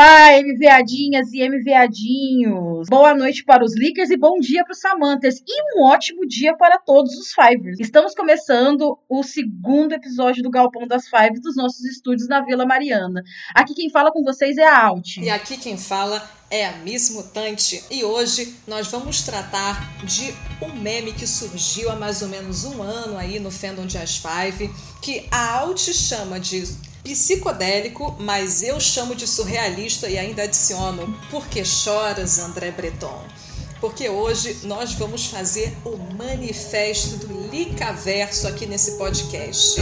Olá, MVadinhas e MVadinhos! Boa noite para os leakers e bom dia para os Samanthers e um ótimo dia para todos os Fivers. Estamos começando o segundo episódio do Galpão das Fives dos nossos estúdios na Vila Mariana. Aqui quem fala com vocês é a Alt. E aqui quem fala é a Miss Mutante e hoje nós vamos tratar de um meme que surgiu há mais ou menos um ano aí no fandom de As Five, que a Alt chama de psicodélico, mas eu chamo de surrealista e ainda adiciono porque choras, André Breton. Porque hoje nós vamos fazer o manifesto do Licaverso aqui nesse podcast.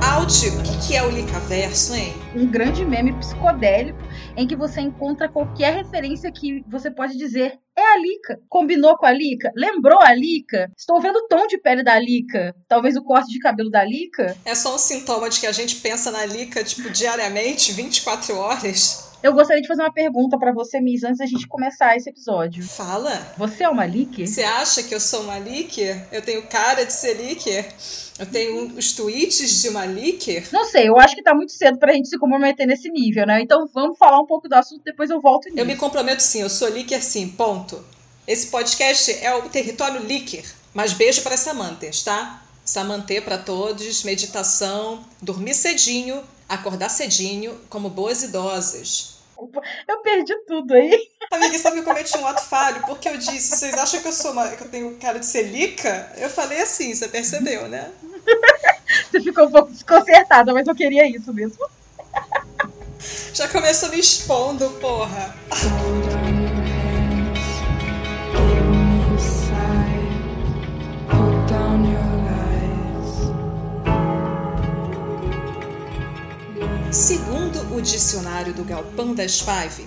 Alt, o que é o Licaverso, hein? Um grande meme psicodélico em que você encontra qualquer referência que você pode dizer é a Lika. Combinou com a Lika? Lembrou a Lika? Estou vendo o tom de pele da Lika. Talvez o corte de cabelo da Lika. É só um sintoma de que a gente pensa na Lika, tipo, diariamente, 24 horas. Eu gostaria de fazer uma pergunta para você, Miss, antes da gente começar esse episódio. Fala. Você é uma Licker? Você acha que eu sou uma Licker? Eu tenho cara de ser Licker? Eu tenho os tweets de uma Licker? Não sei, eu acho que tá muito cedo pra gente se comprometer nesse nível, né? Então vamos falar um pouco do assunto, depois eu volto nisso. Eu me comprometo sim, eu sou Licker sim, ponto. Esse podcast é o território Licker. Mas beijo para Samantes, tá? Samantê para todos, meditação, dormir cedinho, acordar cedinho, como boas idosas. Eu perdi tudo aí. Amiga, sabe que eu cometi um ato falho? Porque eu disse, vocês acham que eu sou uma, que eu tenho cara de ser lica? Eu falei assim, você percebeu, né? você ficou um pouco desconcertada, mas eu queria isso mesmo. Já começou me expondo, porra. Segundo o dicionário do Galpão das Five,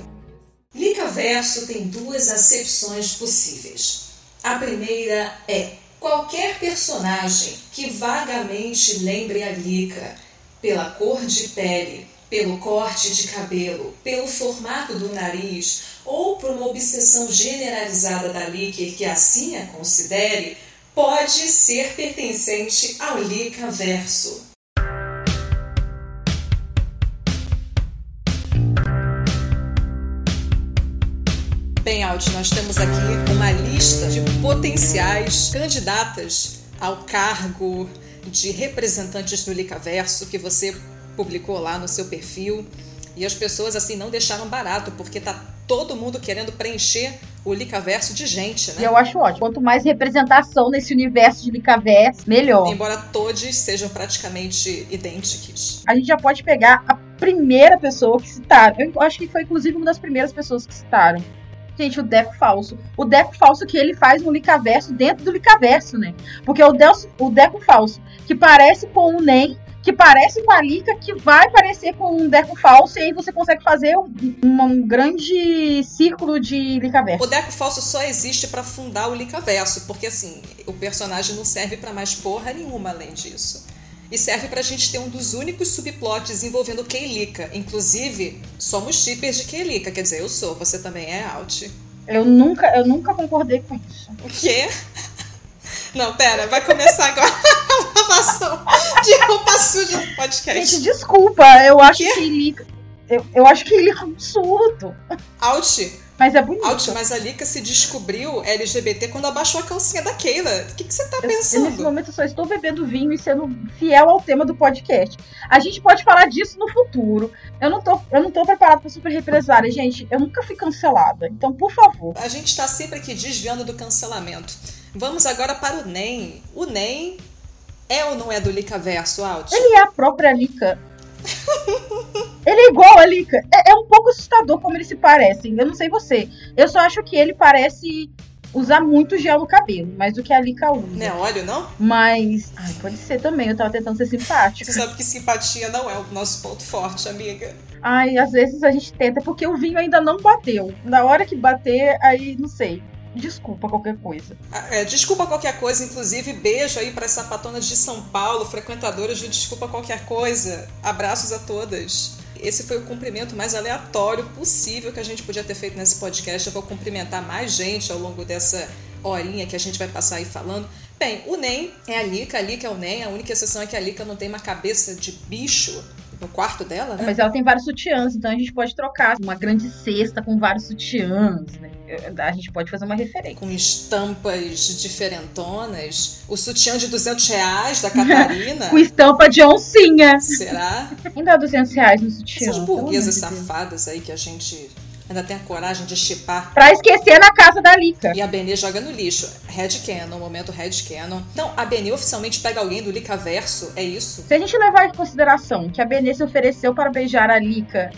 Licaverso tem duas acepções possíveis. A primeira é qualquer personagem que vagamente lembre a Lica pela cor de pele, pelo corte de cabelo, pelo formato do nariz ou por uma obsessão generalizada da Licker que assim a considere, pode ser pertencente ao Licaverso. Bem, Alt, nós temos aqui uma lista de potenciais candidatas ao cargo de representantes do Licaverso que você publicou lá no seu perfil. E as pessoas assim não deixaram barato, porque tá todo mundo querendo preencher o Licaverso de gente, né? E eu acho ótimo. Quanto mais representação nesse universo de Licaverso, melhor. Embora todos sejam praticamente idênticos. A gente já pode pegar a primeira pessoa que citaram. Eu acho que foi inclusive uma das primeiras pessoas que citaram gente, o Deco falso. O Deco falso que ele faz no Licaverso dentro do Licaverso, né? Porque o, Deus, o Deco falso, que parece com o Nem, que parece com a Lica, que vai parecer com um Deco falso, e aí você consegue fazer um, um grande círculo de Licaverso. O Deco falso só existe para fundar o Licaverso, porque assim, o personagem não serve para mais porra nenhuma além disso e serve pra gente ter um dos únicos subplots envolvendo Keilika. Inclusive, somos shippers de Keilika, quer dizer, eu sou, você também é out. Eu nunca, eu nunca concordei com isso. O quê? Não, pera, vai começar agora a lavação de roupa suja no podcast. Gente, desculpa, eu acho que Keilika. Eu, eu acho que ele é um surdo. Out, mas é bonito. Alt, mas a Lika se descobriu LGBT quando abaixou a calcinha da Keila. O que, que você tá pensando? Eu, nesse momento eu só estou bebendo vinho e sendo fiel ao tema do podcast. A gente pode falar disso no futuro. Eu não tô, eu não tô preparada pra super represária, gente. Eu nunca fui cancelada. Então, por favor. A gente tá sempre aqui desviando do cancelamento. Vamos agora para o NEM. O NEM é ou não é do Lika Verso, Alt? Ele é a própria Lika. ele é igual a Lika. É, é, um pouco assustador como eles se parecem. Eu não sei você. Eu só acho que ele parece usar muito gel no cabelo, mais do que a Lika usa. Não é óleo, não? Mas. Ai, pode ser também. Eu tava tentando ser simpática. Você sabe que simpatia não é o nosso ponto forte, amiga. Ai, às vezes a gente tenta, porque o vinho ainda não bateu. Na hora que bater, aí não sei desculpa qualquer coisa. Ah, é, desculpa qualquer coisa, inclusive beijo aí para as sapatonas de São Paulo, frequentadoras de Desculpa Qualquer Coisa. Abraços a todas. Esse foi o cumprimento mais aleatório possível que a gente podia ter feito nesse podcast. Eu vou cumprimentar mais gente ao longo dessa horinha que a gente vai passar aí falando. Bem, o NEM é a Lika, a Lika é o NEM, a única exceção é que a Lika não tem uma cabeça de bicho no quarto dela, né? Mas ela tem vários sutiãs, então a gente pode trocar uma grande cesta com vários sutiãs, né? A gente pode fazer uma referência. Com estampas diferentonas. O sutiã de 200 reais da Catarina. com estampa de oncinha. Será? Ainda 200 reais no sutiã. Essas burguesas safadas aí que a gente ainda tem a coragem de chipar. Pra esquecer na casa da Lika. E a Benê joga no lixo. Red Canon, momento Red Canon. Então, a Benê oficialmente pega alguém do Lika Verso, é isso? Se a gente levar em consideração que a Benê se ofereceu para beijar a Lika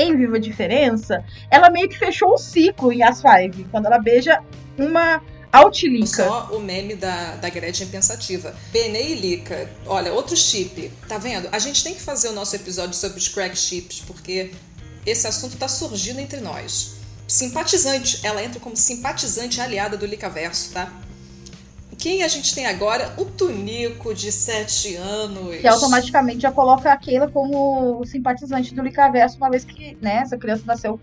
em Viva a Diferença, ela meio que fechou um ciclo em As Five, quando ela beija uma Altilica. Só o meme da, da Gretchen pensativa. Benê e Lika. Olha, outro chip. Tá vendo? A gente tem que fazer o nosso episódio sobre os crack chips, porque esse assunto está surgindo entre nós. Simpatizante, ela entra como simpatizante aliada do Licaverso, tá? Quem a gente tem agora? O Tunico, de 7 anos. Que automaticamente já coloca a Keila como simpatizante do Licaverso, uma vez que né, essa criança nasceu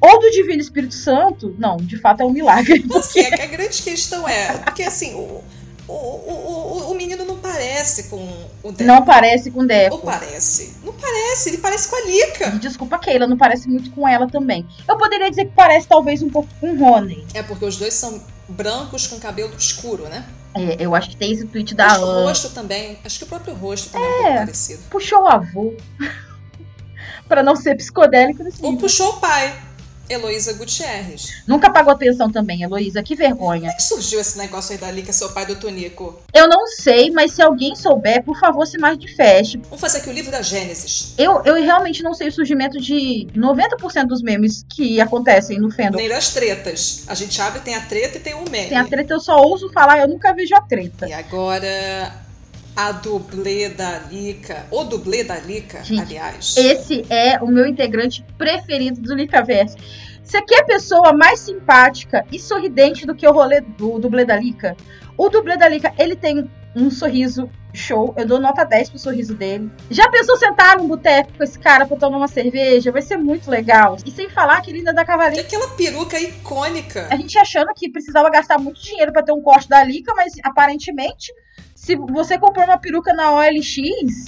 ou do Divino Espírito Santo. Não, de fato é um milagre. Porque... Assim, a grande questão é. Porque assim, o, o, o, o, menino não parece com o Deco. Não parece com o Deco. Ou parece? Não parece, ele parece com a Lika. Desculpa, Keila, não parece muito com ela também. Eu poderia dizer que parece talvez um pouco com o Rony. É porque os dois são brancos com cabelo escuro, né? É, eu acho que tem esse tweet da O rosto também, acho que o próprio rosto também é, um pouco é, parecido. Puxou o avô. pra não ser psicodélico nesse Ou puxou o pai. Heloísa Gutierrez. Nunca pagou atenção também, Heloísa, que vergonha. Como é que surgiu esse negócio aí da Lika, seu pai do Tonico? Eu não sei, mas se alguém souber, por favor, se mais de feste. Vamos fazer aqui o livro da Gênesis. Eu, eu realmente não sei o surgimento de 90% dos memes que acontecem no fandom. Nem das tretas. A gente abre, tem a treta e tem o meme. Tem a treta, eu só ouso falar, eu nunca vejo a treta. E agora, a dublê da Lika, o dublê da Lika, Gente, aliás. Esse é o meu integrante preferido do Likaverse. Você quer pessoa mais simpática e sorridente do que o rolê do dublê da Lika? O dublê da Lika, ele tem um sorriso show. Eu dou nota 10 pro sorriso dele. Já pensou sentar num boteco com esse cara pra tomar uma cerveja? Vai ser muito legal. E sem falar que ele ainda dá cavalinho. Aquela peruca icônica. A gente achando que precisava gastar muito dinheiro para ter um corte da Lika, mas aparentemente se você comprou uma peruca na OLX,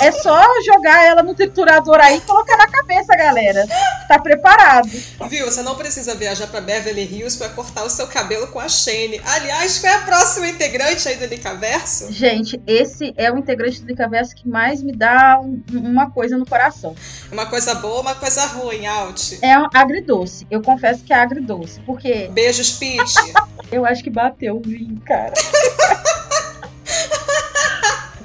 é só jogar ela no triturador aí e colocar na cabeça, galera. Tá preparado. Viu? Você não precisa viajar para Beverly Hills para cortar o seu cabelo com a Shane. Aliás, qual é a próxima integrante aí do Licaverso? Gente, esse é o integrante do Licaverso que mais me dá um, uma coisa no coração. Uma coisa boa, uma coisa ruim, Alt. É agridoce. Eu confesso que é agridoce, porque... Beijos, Pete. Eu acho que bateu o vinho, cara.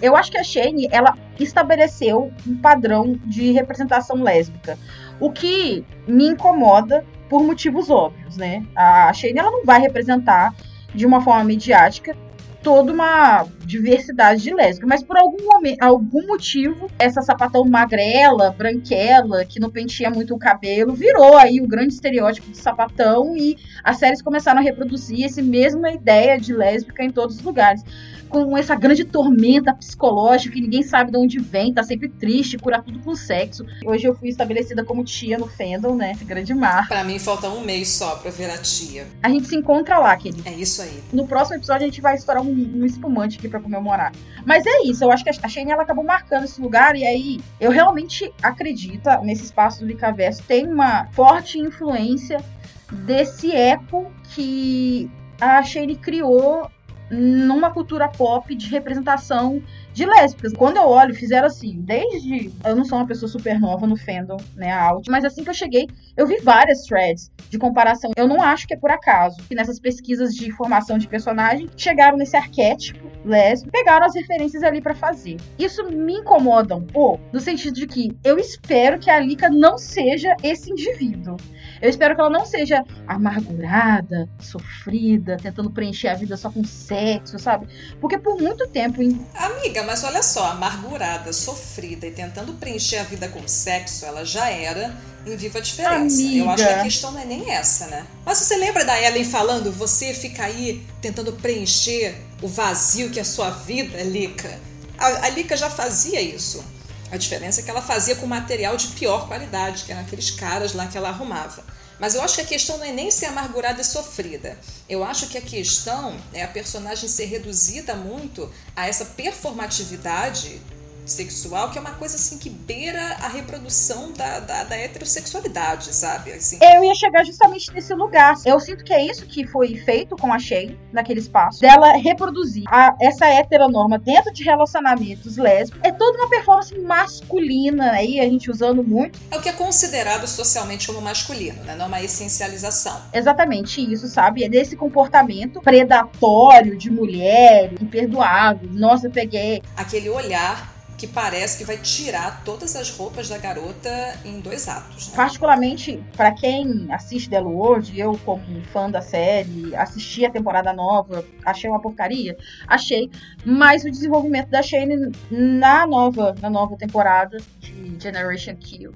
Eu acho que a Shane, ela estabeleceu um padrão de representação lésbica. O que me incomoda por motivos óbvios, né? A Shane, ela não vai representar de uma forma midiática toda uma diversidade de lésbica, mas por algum momento, algum motivo, essa sapatão magrela, branquela, que não penteia muito o cabelo, virou aí o grande estereótipo de sapatão e as séries começaram a reproduzir essa mesma ideia de lésbica em todos os lugares com essa grande tormenta psicológica que ninguém sabe de onde vem, tá sempre triste, cura tudo com sexo. Hoje eu fui estabelecida como tia no fandom, né? Esse grande mar. Para mim falta um mês só pra virar tia. A gente se encontra lá, querido. É isso aí. No próximo episódio a gente vai estourar um, um espumante aqui para comemorar. Mas é isso, eu acho que a Shane ela acabou marcando esse lugar e aí eu realmente acredito nesse espaço do Licaverso tem uma forte influência desse eco que a Shane criou numa cultura pop de representação de lésbicas. Quando eu olho, fizeram assim, desde. Eu não sou uma pessoa super nova no fandom, né, out, mas assim que eu cheguei, eu vi várias threads de comparação. Eu não acho que é por acaso que nessas pesquisas de formação de personagem chegaram nesse arquétipo lésbico, pegaram as referências ali para fazer. Isso me incomoda um pouco, no sentido de que eu espero que a Lika não seja esse indivíduo. Eu espero que ela não seja amargurada, sofrida, tentando preencher a vida só com sexo, sabe? Porque por muito tempo. Em... Amiga, mas olha só, amargurada, sofrida e tentando preencher a vida com sexo, ela já era em Viva a Diferença. Amiga. Eu acho que a questão não é nem essa, né? Mas você lembra da Ellen falando, você fica aí tentando preencher o vazio que é a sua vida, Lika? A, a Lika já fazia isso. A diferença é que ela fazia com material de pior qualidade, que eram aqueles caras lá que ela arrumava. Mas eu acho que a questão não é nem ser amargurada e sofrida. Eu acho que a questão é a personagem ser reduzida muito a essa performatividade sexual, que é uma coisa assim que beira a reprodução da, da, da heterossexualidade, sabe? Assim. Eu ia chegar justamente nesse lugar. Eu sinto que é isso que foi feito com a Shay naquele espaço. Dela reproduzir a, essa heteronorma dentro de relacionamentos lésbicos. É toda uma performance masculina aí, a gente usando muito. É o que é considerado socialmente como masculino, né? Não uma essencialização. Exatamente isso, sabe? É desse comportamento predatório de mulher, imperdoável. Nossa, eu peguei. Aquele olhar que parece que vai tirar todas as roupas da garota em dois atos. Né? Particularmente, para quem assiste The World, eu como fã da série, assisti a temporada nova, achei uma porcaria, achei, mas o desenvolvimento da Shane na nova, na nova temporada de Generation Kill,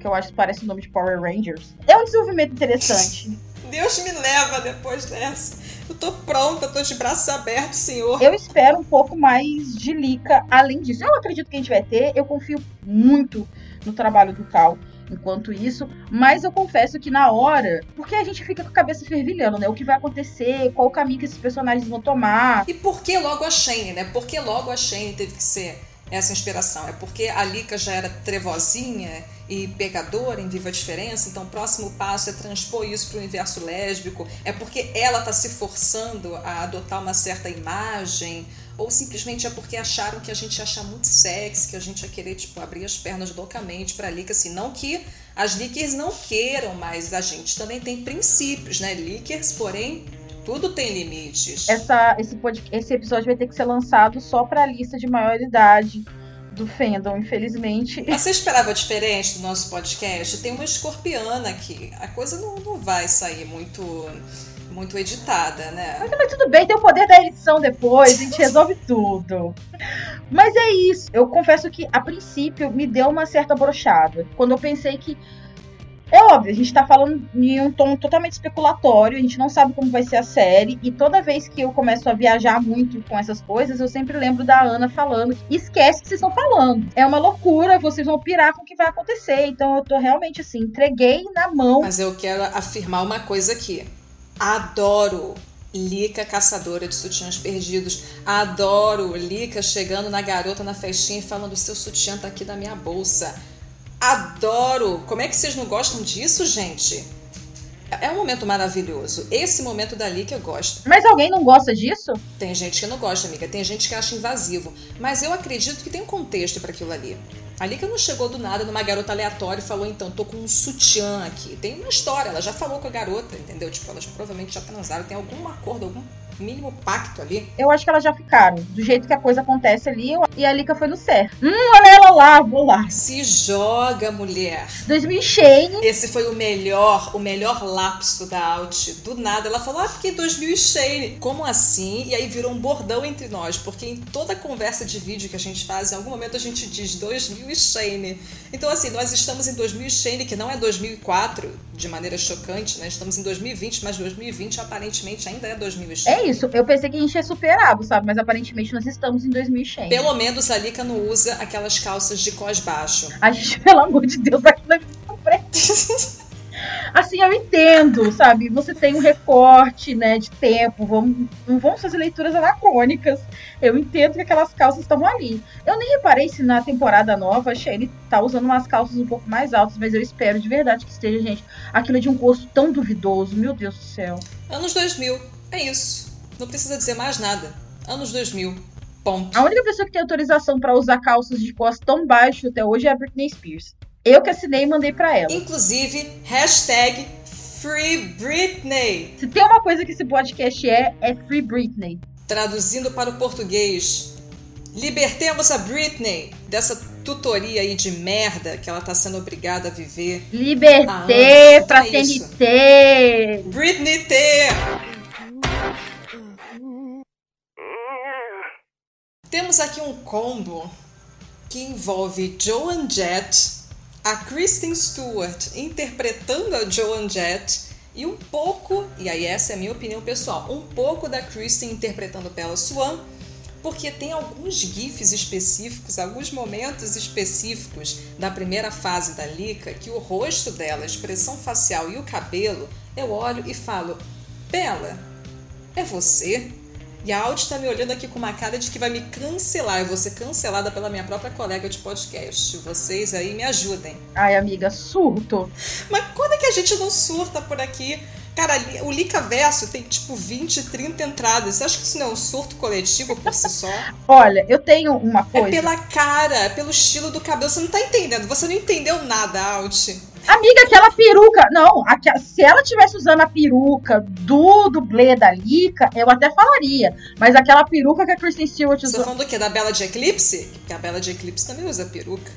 que eu acho que parece o nome de Power Rangers, é um desenvolvimento interessante. Deus me leva depois dessa. Eu tô pronta, tô de braços abertos, senhor. Eu espero um pouco mais de Lica além disso. Eu acredito que a gente vai ter, eu confio muito no trabalho do Cal enquanto isso, mas eu confesso que na hora, porque a gente fica com a cabeça fervilhando, né? O que vai acontecer, qual o caminho que esses personagens vão tomar. E por que logo a Shane, né? Por que logo a Shane teve que ser essa inspiração? É porque a Lika já era trevozinha e pecadora em Viva a Diferença, então o próximo passo é transpor isso para o universo lésbico, é porque ela está se forçando a adotar uma certa imagem, ou simplesmente é porque acharam que a gente ia achar muito sexy, que a gente ia querer tipo, abrir as pernas loucamente para a Lika, assim, não que as Lickers não queiram, mas a gente também tem princípios, né? Lickers, porém, tudo tem limites. Essa, esse, esse episódio vai ter que ser lançado só para a lista de maior idade do fandom, infelizmente. Você esperava diferente do nosso podcast? Tem uma escorpiana aqui. A coisa não, não vai sair muito muito editada, né? Mas, mas, tudo bem, tem o poder da edição depois, a gente resolve tudo. Mas é isso. Eu confesso que a princípio me deu uma certa brochada. Quando eu pensei que é óbvio, a gente tá falando em um tom totalmente especulatório, a gente não sabe como vai ser a série, e toda vez que eu começo a viajar muito com essas coisas, eu sempre lembro da Ana falando: esquece que vocês estão falando. É uma loucura, vocês vão pirar com o que vai acontecer. Então eu tô realmente assim, entreguei na mão. Mas eu quero afirmar uma coisa aqui. Adoro Lica caçadora de sutiãs perdidos. Adoro Lica chegando na garota na festinha e falando: seu sutiã tá aqui na minha bolsa. Adoro! Como é que vocês não gostam disso, gente? É um momento maravilhoso. Esse momento dali que eu gosto. Mas alguém não gosta disso? Tem gente que não gosta, amiga. Tem gente que acha invasivo. Mas eu acredito que tem um contexto para aquilo ali. Ali que não chegou do nada numa garota aleatória e falou, então, tô com um sutiã aqui. Tem uma história, ela já falou com a garota, entendeu? Tipo, elas provavelmente já transaram, tem algum acordo, algum mínimo pacto ali. Eu acho que elas já ficaram. Do jeito que a coisa acontece ali, e a Lika foi no certo. Hum, olha ela lá, vou lá. Se joga, mulher. 2000 Shane. Esse foi o melhor, o melhor lapso da Alt. Do nada, ela falou, ah, porque 2000 Shane. Como assim? E aí virou um bordão entre nós, porque em toda conversa de vídeo que a gente faz, em algum momento a gente diz 2000 Shane. Então, assim, nós estamos em 2000 Shane, que não é 2004, de maneira chocante, né? Estamos em 2020, mas 2020 aparentemente ainda é 2000 Shane. É isso. Eu pensei que a gente ia superado, sabe? Mas aparentemente nós estamos em 2100. Pelo menos a Lika não usa aquelas calças de cós baixo. A gente, pelo amor de Deus, aqui na frente. assim, eu entendo, sabe? Você tem um recorte, né, de tempo, vamos, não vamos fazer leituras anacrônicas. Eu entendo que aquelas calças estavam ali. Eu nem reparei se na temporada nova a Shane tá usando umas calças um pouco mais altas, mas eu espero de verdade que esteja, gente. Aquilo é de um gosto tão duvidoso, meu Deus do céu. Anos 2000, é isso. Não precisa dizer mais nada. Anos 2000. Ponto. A única pessoa que tem autorização para usar calças de costas tão baixo até hoje é a Britney Spears. Eu que assinei e mandei para ela. Inclusive, hashtag Free Britney. Se tem uma coisa que esse podcast é, é Free Britney. Traduzindo para o português, libertemos a Britney dessa tutoria aí de merda que ela tá sendo obrigada a viver. Liberté, ah, fraternité. Britney T. Temos aqui um combo que envolve Joan Jett, a Kristen Stewart interpretando a Joan Jett e um pouco, e aí essa é a minha opinião pessoal, um pouco da Kristen interpretando Bella Swan, porque tem alguns GIFs específicos, alguns momentos específicos da primeira fase da Lika que o rosto dela, a expressão facial e o cabelo, eu olho e falo: Bela, é você? E a Audi tá me olhando aqui com uma cara de que vai me cancelar. Eu vou ser cancelada pela minha própria colega de podcast. Vocês aí me ajudem. Ai, amiga, surto. Mas quando é que a gente não surta por aqui? Cara, o Lica Verso tem tipo 20, 30 entradas. Você acha que isso não é um surto coletivo por si só? Olha, eu tenho uma coisa. É pela cara, é pelo estilo do cabelo. Você não tá entendendo. Você não entendeu nada, Alt. Amiga, aquela peruca. Não, se ela tivesse usando a peruca do dublê da Lika, eu até falaria. Mas aquela peruca que a Kristen Stewart usou. Você tá falando do quê? Da Bela de Eclipse? Porque a Bela de Eclipse também usa peruca.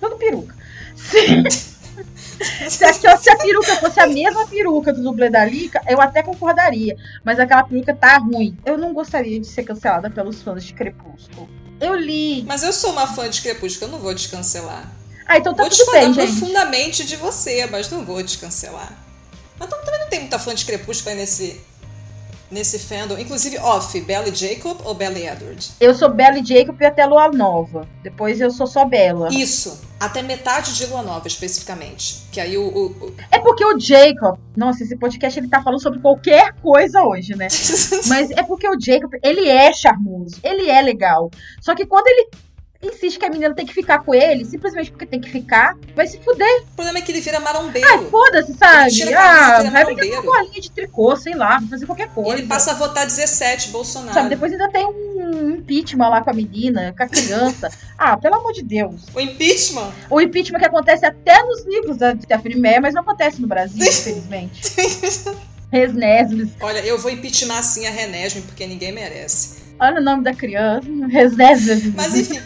Tudo peruca. Sim. se, a, se a peruca fosse a mesma peruca do dublê da Lika, eu até concordaria. Mas aquela peruca tá ruim. Eu não gostaria de ser cancelada pelos fãs de Crepúsculo. Eu li. Mas eu sou uma fã de Crepúsculo, eu não vou descancelar. Ah, então tá vou tudo bem, gente. profundamente de você, mas não vou descancelar. Mas também não tem muita fã de Crepúsculo aí nesse, nesse fandom. Inclusive, off, Belly Jacob ou Belly Edward? Eu sou Belly Jacob e até Lua Nova. Depois eu sou só Bella. Isso. Até metade de Lua Nova, especificamente. Que aí o, o, o... É porque o Jacob... Nossa, esse podcast ele tá falando sobre qualquer coisa hoje, né? Mas é porque o Jacob, ele é charmoso. Ele é legal. Só que quando ele insiste que a menina tem que ficar com ele, simplesmente porque tem que ficar, vai se fuder. O problema é que ele vira marombeiro. Ah, foda-se, sabe? Ah, vai brincar com a linha de tricô, sei lá, vai fazer qualquer coisa. Ele passa a votar 17, Bolsonaro. Sabe, depois ainda tem um impeachment lá com a menina, com a criança. ah, pelo amor de Deus. O impeachment? O impeachment que acontece até nos livros da Stephanie Meyer, mas não acontece no Brasil, infelizmente. Resnesmes. Olha, eu vou impeachment assim a Renesme, porque ninguém merece. Olha o nome da criança. Resnesmes. Mas enfim,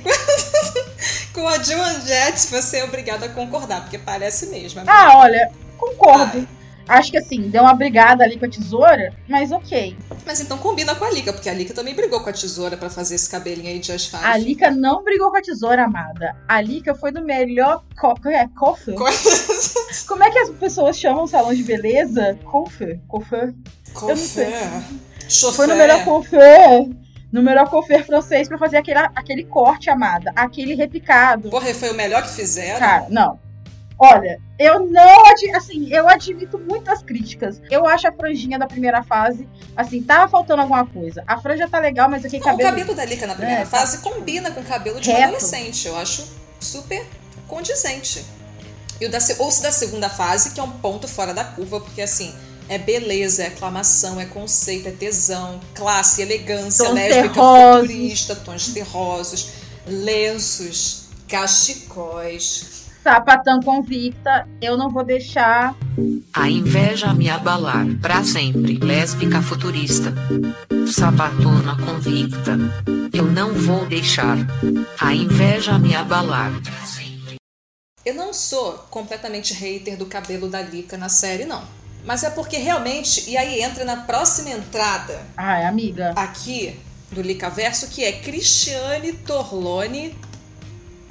com a Joan Jett, você é obrigada a concordar, porque parece mesmo. Amiga. Ah, olha, concordo. Ai. Acho que assim, deu uma brigada ali com a tesoura, mas ok. Mas então combina com a Lika, porque a Lika também brigou com a tesoura para fazer esse cabelinho aí de asfalto. A Lika não brigou com a tesoura, amada. A Lika foi do melhor. Co é, cofre? Como é que as pessoas chamam o salão de beleza? Cofre? Cofre? Cofre. Foi no melhor cofre no melhor cofer francês para fazer aquele, aquele corte, amada. Aquele repicado. Porra, foi o melhor que fizeram? Cara, não. Olha, eu não, assim, eu admito muitas críticas. Eu acho a franjinha da primeira fase, assim, tava faltando alguma coisa. A franja tá legal, mas aquele cabelo... O cabelo da Lika na primeira é, fase tá... combina com o cabelo de um adolescente. Eu acho super condizente. E o da, ou se da segunda fase, que é um ponto fora da curva, porque assim, é beleza, é aclamação, é conceito, é tesão, classe, elegância, tons lésbica, terrosos. futurista, tons terrosos, lenços, cachecóis. Sapatão convicta, eu não vou deixar. A inveja me abalar para sempre. Lésbica futurista. Sapatona convicta. Eu não vou deixar. A inveja me abalar. Eu não sou completamente hater do cabelo da Lika na série, não. Mas é porque realmente, e aí entra na próxima entrada. Ai, amiga. Aqui do Licaverso, que é Cristiane Torlone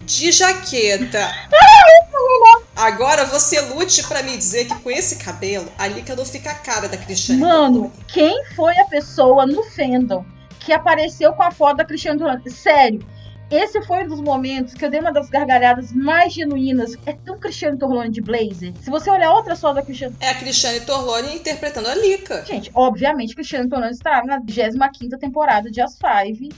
de jaqueta. Agora você lute para me dizer que com esse cabelo, a Lika não fica a cara da Cristiane. Mano, quem foi a pessoa no fandom que apareceu com a foto da Cristiane Torlone? Sério, esse foi um dos momentos que eu dei uma das gargalhadas mais genuínas. É tão Cristiane Torlone de Blazer. Se você olhar outra só da Cristiane. É a Cristiane Torlone interpretando a Lika. Gente, obviamente, Cristiane Torlone estará na 25 temporada de As Five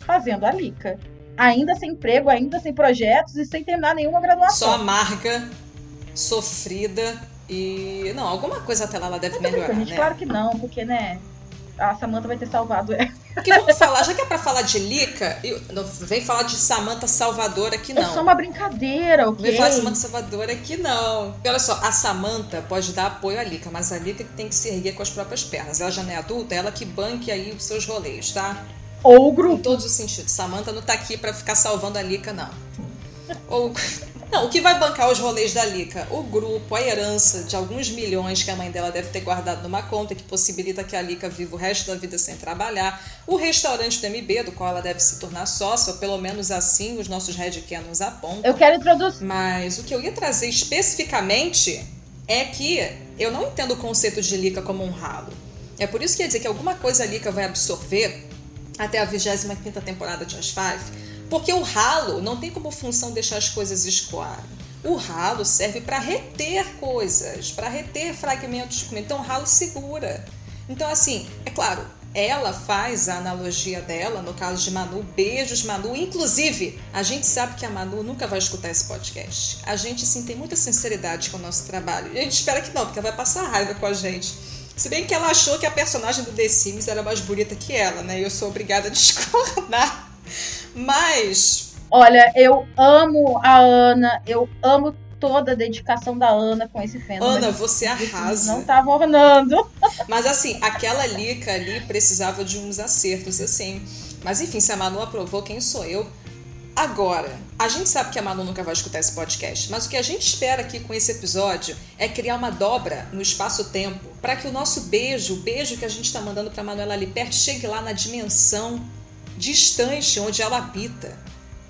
fazendo a Lika. Ainda sem emprego, ainda sem projetos e sem terminar nenhuma graduação. Só amarga, sofrida e. Não, alguma coisa até lá ela deve melhorar. Gente, né? Claro que não, porque, né? A Samantha vai ter salvado ela. Que vamos falar, já que é pra falar de Lica, eu, não vem falar de Samantha Salvador aqui não. É só uma brincadeira, ok? Não vem falar de Samantha Salvador aqui não. E olha só, a Samantha pode dar apoio à Lica, mas a Lica tem que se erguer com as próprias pernas. Ela já não é adulta, ela que banque aí os seus rolês, tá? Ou o grupo. Em todos os sentidos. Samantha não tá aqui para ficar salvando a Lica, não. Ou não, o que vai bancar os rolês da Lica? O grupo, a herança de alguns milhões que a mãe dela deve ter guardado numa conta que possibilita que a Lica viva o resto da vida sem trabalhar. O restaurante do MB, do qual ela deve se tornar sócia, ou pelo menos assim os nossos headcanons apontam. Eu quero introduzir. Mas o que eu ia trazer especificamente é que eu não entendo o conceito de Lica como um ralo. É por isso que ia dizer que alguma coisa a Lica vai absorver até a 25 temporada de As Five, porque o ralo não tem como função deixar as coisas escoarem. O ralo serve para reter coisas, para reter fragmentos de comida. Então o ralo segura. Então, assim, é claro, ela faz a analogia dela, no caso de Manu, beijos, Manu. Inclusive, a gente sabe que a Manu nunca vai escutar esse podcast. A gente, sim, tem muita sinceridade com o nosso trabalho. E a gente espera que não, porque ela vai passar raiva com a gente. Se bem que ela achou que a personagem do The Sims era mais bonita que ela, né? E eu sou obrigada a discordar. Mas. Olha, eu amo a Ana, eu amo toda a dedicação da Ana com esse fandom. Ana, você arrasa. Não tava ornando. Mas assim, aquela Lica ali precisava de uns acertos, assim. Mas enfim, se a Manu aprovou, quem sou eu? Agora, a gente sabe que a Manu nunca vai escutar esse podcast, mas o que a gente espera aqui com esse episódio é criar uma dobra no espaço-tempo para que o nosso beijo, o beijo que a gente está mandando para Manuela ali perto, chegue lá na dimensão distante onde ela habita.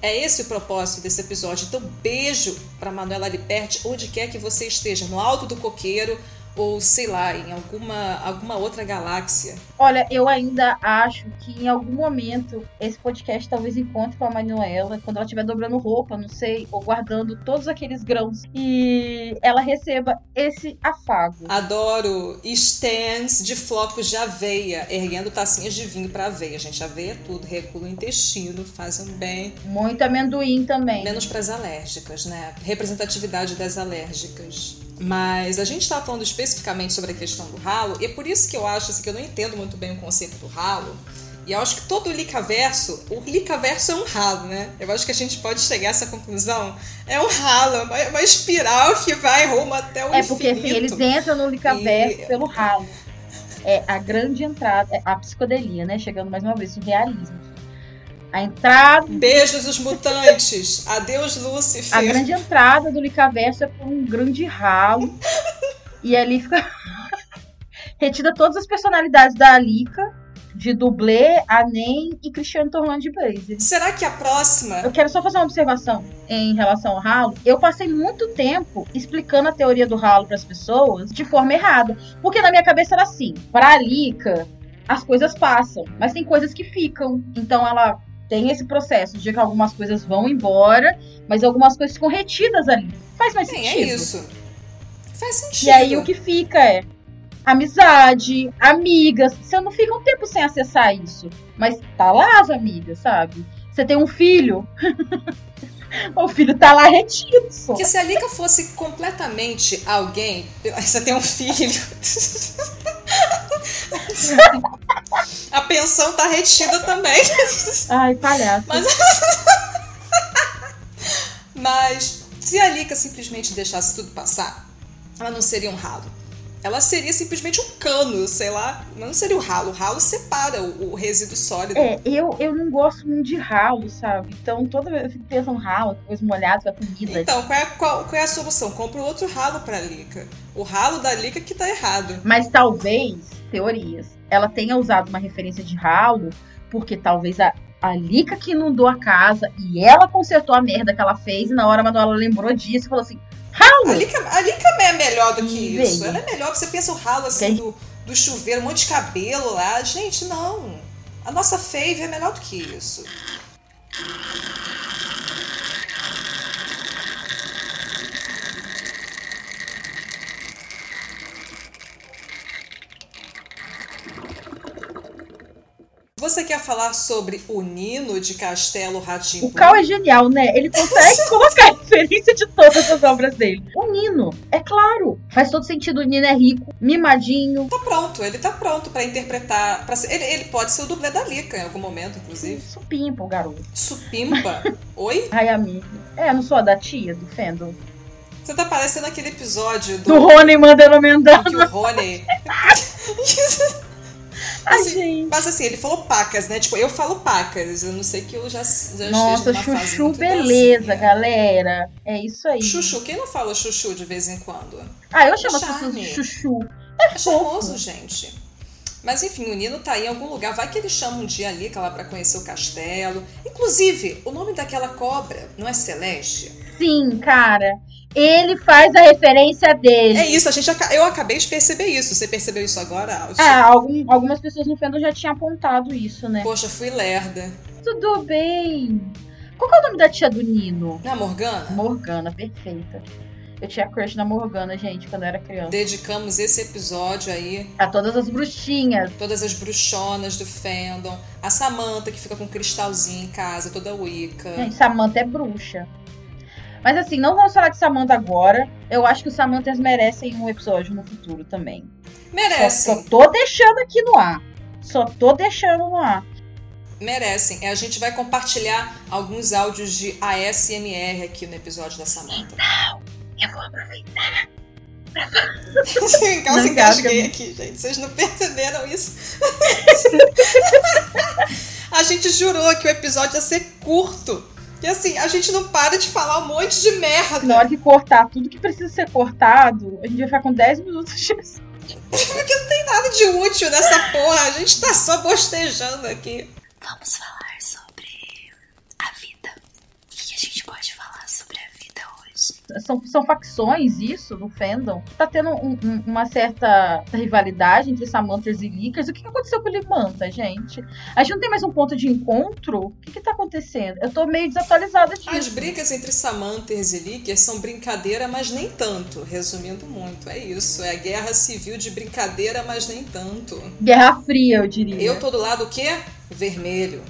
É esse o propósito desse episódio. Então, beijo para Manuela Liperti, onde quer que você esteja, no alto do coqueiro ou sei lá, em alguma, alguma outra galáxia. Olha, eu ainda acho que em algum momento esse podcast talvez encontre com a Manuela, quando ela estiver dobrando roupa, não sei, ou guardando todos aqueles grãos, e ela receba esse afago. Adoro stands de flocos de aveia, erguendo tacinhas de vinho para aveia. Gente, aveia é tudo, regula o intestino, faz um bem. Muito amendoim também. Menos para as alérgicas, né? Representatividade das alérgicas. Mas a gente estava falando especificamente sobre a questão do ralo, e é por isso que eu acho assim, que eu não entendo muito bem o conceito do ralo. E eu acho que todo licaverso, o licaverso é um ralo, né? Eu acho que a gente pode chegar a essa conclusão. É um ralo, uma, uma espiral que vai rumo até o é infinito. É porque assim, eles entram no licaverso e... pelo ralo. É a grande entrada, é a psicodelia, né? Chegando mais uma vez, o realismo a entrada. Beijos os mutantes. Adeus, Lúcifer. A grande entrada do Licaverso é por um grande ralo. e ali fica retida todas as personalidades da Alica, de dublê, Anem e Cristiano Torlando de Blazer. Será que a próxima. Eu quero só fazer uma observação em relação ao ralo. Eu passei muito tempo explicando a teoria do ralo para as pessoas de forma errada. Porque na minha cabeça era assim: para Alica, as coisas passam, mas tem coisas que ficam. Então ela tem esse processo de que algumas coisas vão embora, mas algumas coisas ficam retidas ali. Faz mais Sim, é sentido. é isso. Faz sentido. E aí o que fica é amizade, amigas. Você não fica um tempo sem acessar isso. Mas tá lá as amigas, sabe? Você tem um filho. o filho tá lá retido. Só. Que se a Lika fosse completamente alguém. Você tem um filho. A pensão tá retida também. Ai, palhaço. Mas, Mas se a Lika simplesmente deixasse tudo passar, ela não seria um ralo ela seria simplesmente um cano, sei lá. Não seria o ralo. O ralo separa o, o resíduo sólido. É, eu, eu não gosto muito de ralo, sabe? Então toda vez eu fico pensando ralo, coisa molhada com a comida. Então, qual é, qual, qual é a solução? Compra outro ralo pra Lica. O ralo da Lica que tá errado. Mas talvez, teorias, ela tenha usado uma referência de ralo, porque talvez a, a Lica que inundou a casa e ela consertou a merda que ela fez, e na hora a Manuela lembrou disso e falou assim: Ralo! A Lika, a Lika é melhor do que isso. Ela é melhor, você pensa o ralo assim do, do chuveiro, um monte de cabelo lá. Gente, não. A nossa fave é melhor do que isso. Você quer falar sobre o Nino de Castelo Ratinho? O Cal é genial, né? Ele consegue colocar referência de todas as obras dele. O Nino, é claro, faz todo sentido. O Nino é rico, mimadinho. Tá pronto, ele tá pronto para interpretar. Pra ser, ele, ele, pode ser o dublê da Lica em algum momento, inclusive. Supimpa, o garoto. Supimpa? Oi? Ai, amigo. É, não sou a da tia do Fendel. Você tá parecendo aquele episódio do. Do Rony mandando mandando. Que o Rony. Assim, mas assim, ele falou pacas, né? Tipo, eu falo pacas. Eu não sei que eu já, já Nossa, chuchu, beleza, galera. É isso aí. Chuchu, quem não fala chuchu de vez em quando? Ah, eu chamo as de chuchu. É, é charmoso, gente. Mas enfim, o Nino tá aí em algum lugar. Vai que ele chama um dia ali, lá pra conhecer o castelo. Inclusive, o nome daquela cobra não é Celeste? Sim, cara. Ele faz a referência dele. É isso, a gente, eu acabei de perceber isso. Você percebeu isso agora, Aldi? Ah, algum- algumas pessoas no fandom já tinham apontado isso, né? Poxa, fui lerda. Tudo bem. Qual que é o nome da tia do Nino? É Morgana? Morgana, perfeita. Eu tinha crush na Morgana, gente, quando eu era criança. Dedicamos esse episódio aí A todas as bruxinhas. todas as bruxonas do fandom, a Samantha que fica com um cristalzinho em casa, toda Wicca. Gente, Samantha é bruxa. Mas assim, não vamos falar de Samantha agora. Eu acho que os Samanthas merecem um episódio no futuro também. Só, Merecem, só tô deixando aqui no ar. Só tô deixando no ar. merecem. É, A gente vai compartilhar alguns áudios de ASMR aqui no episódio da Samantha. Eu vou aproveitar. Quase Não engasguei engasga. aqui, gente. Vocês não perceberam isso? a gente jurou que o episódio ia ser curto. E assim, a gente não para de falar um monte de merda. Na hora que cortar tudo que precisa ser cortado, a gente vai ficar com 10 minutos de Nada de útil nessa porra. A gente tá só bostejando aqui. Vamos falar sobre a vida. O que que a gente pode falar sobre a vida hoje? São, são facções isso no fandom. Tá tendo um- um- uma certa rivalidade entre Samanthas e Lickers. O que que aconteceu com o Limanta, gente? A gente não tem mais um ponto de encontro? O que que tá acontecendo? Eu tô meio desatualizada disso. As brigas entre Samanthers e Lickers são brincadeira, mas nem tanto. Resumindo muito, é isso. É a guerra civil de brincadeira, mas nem tanto. Guerra Fria, eu diria. Eu tô do lado o quê? Vermelho.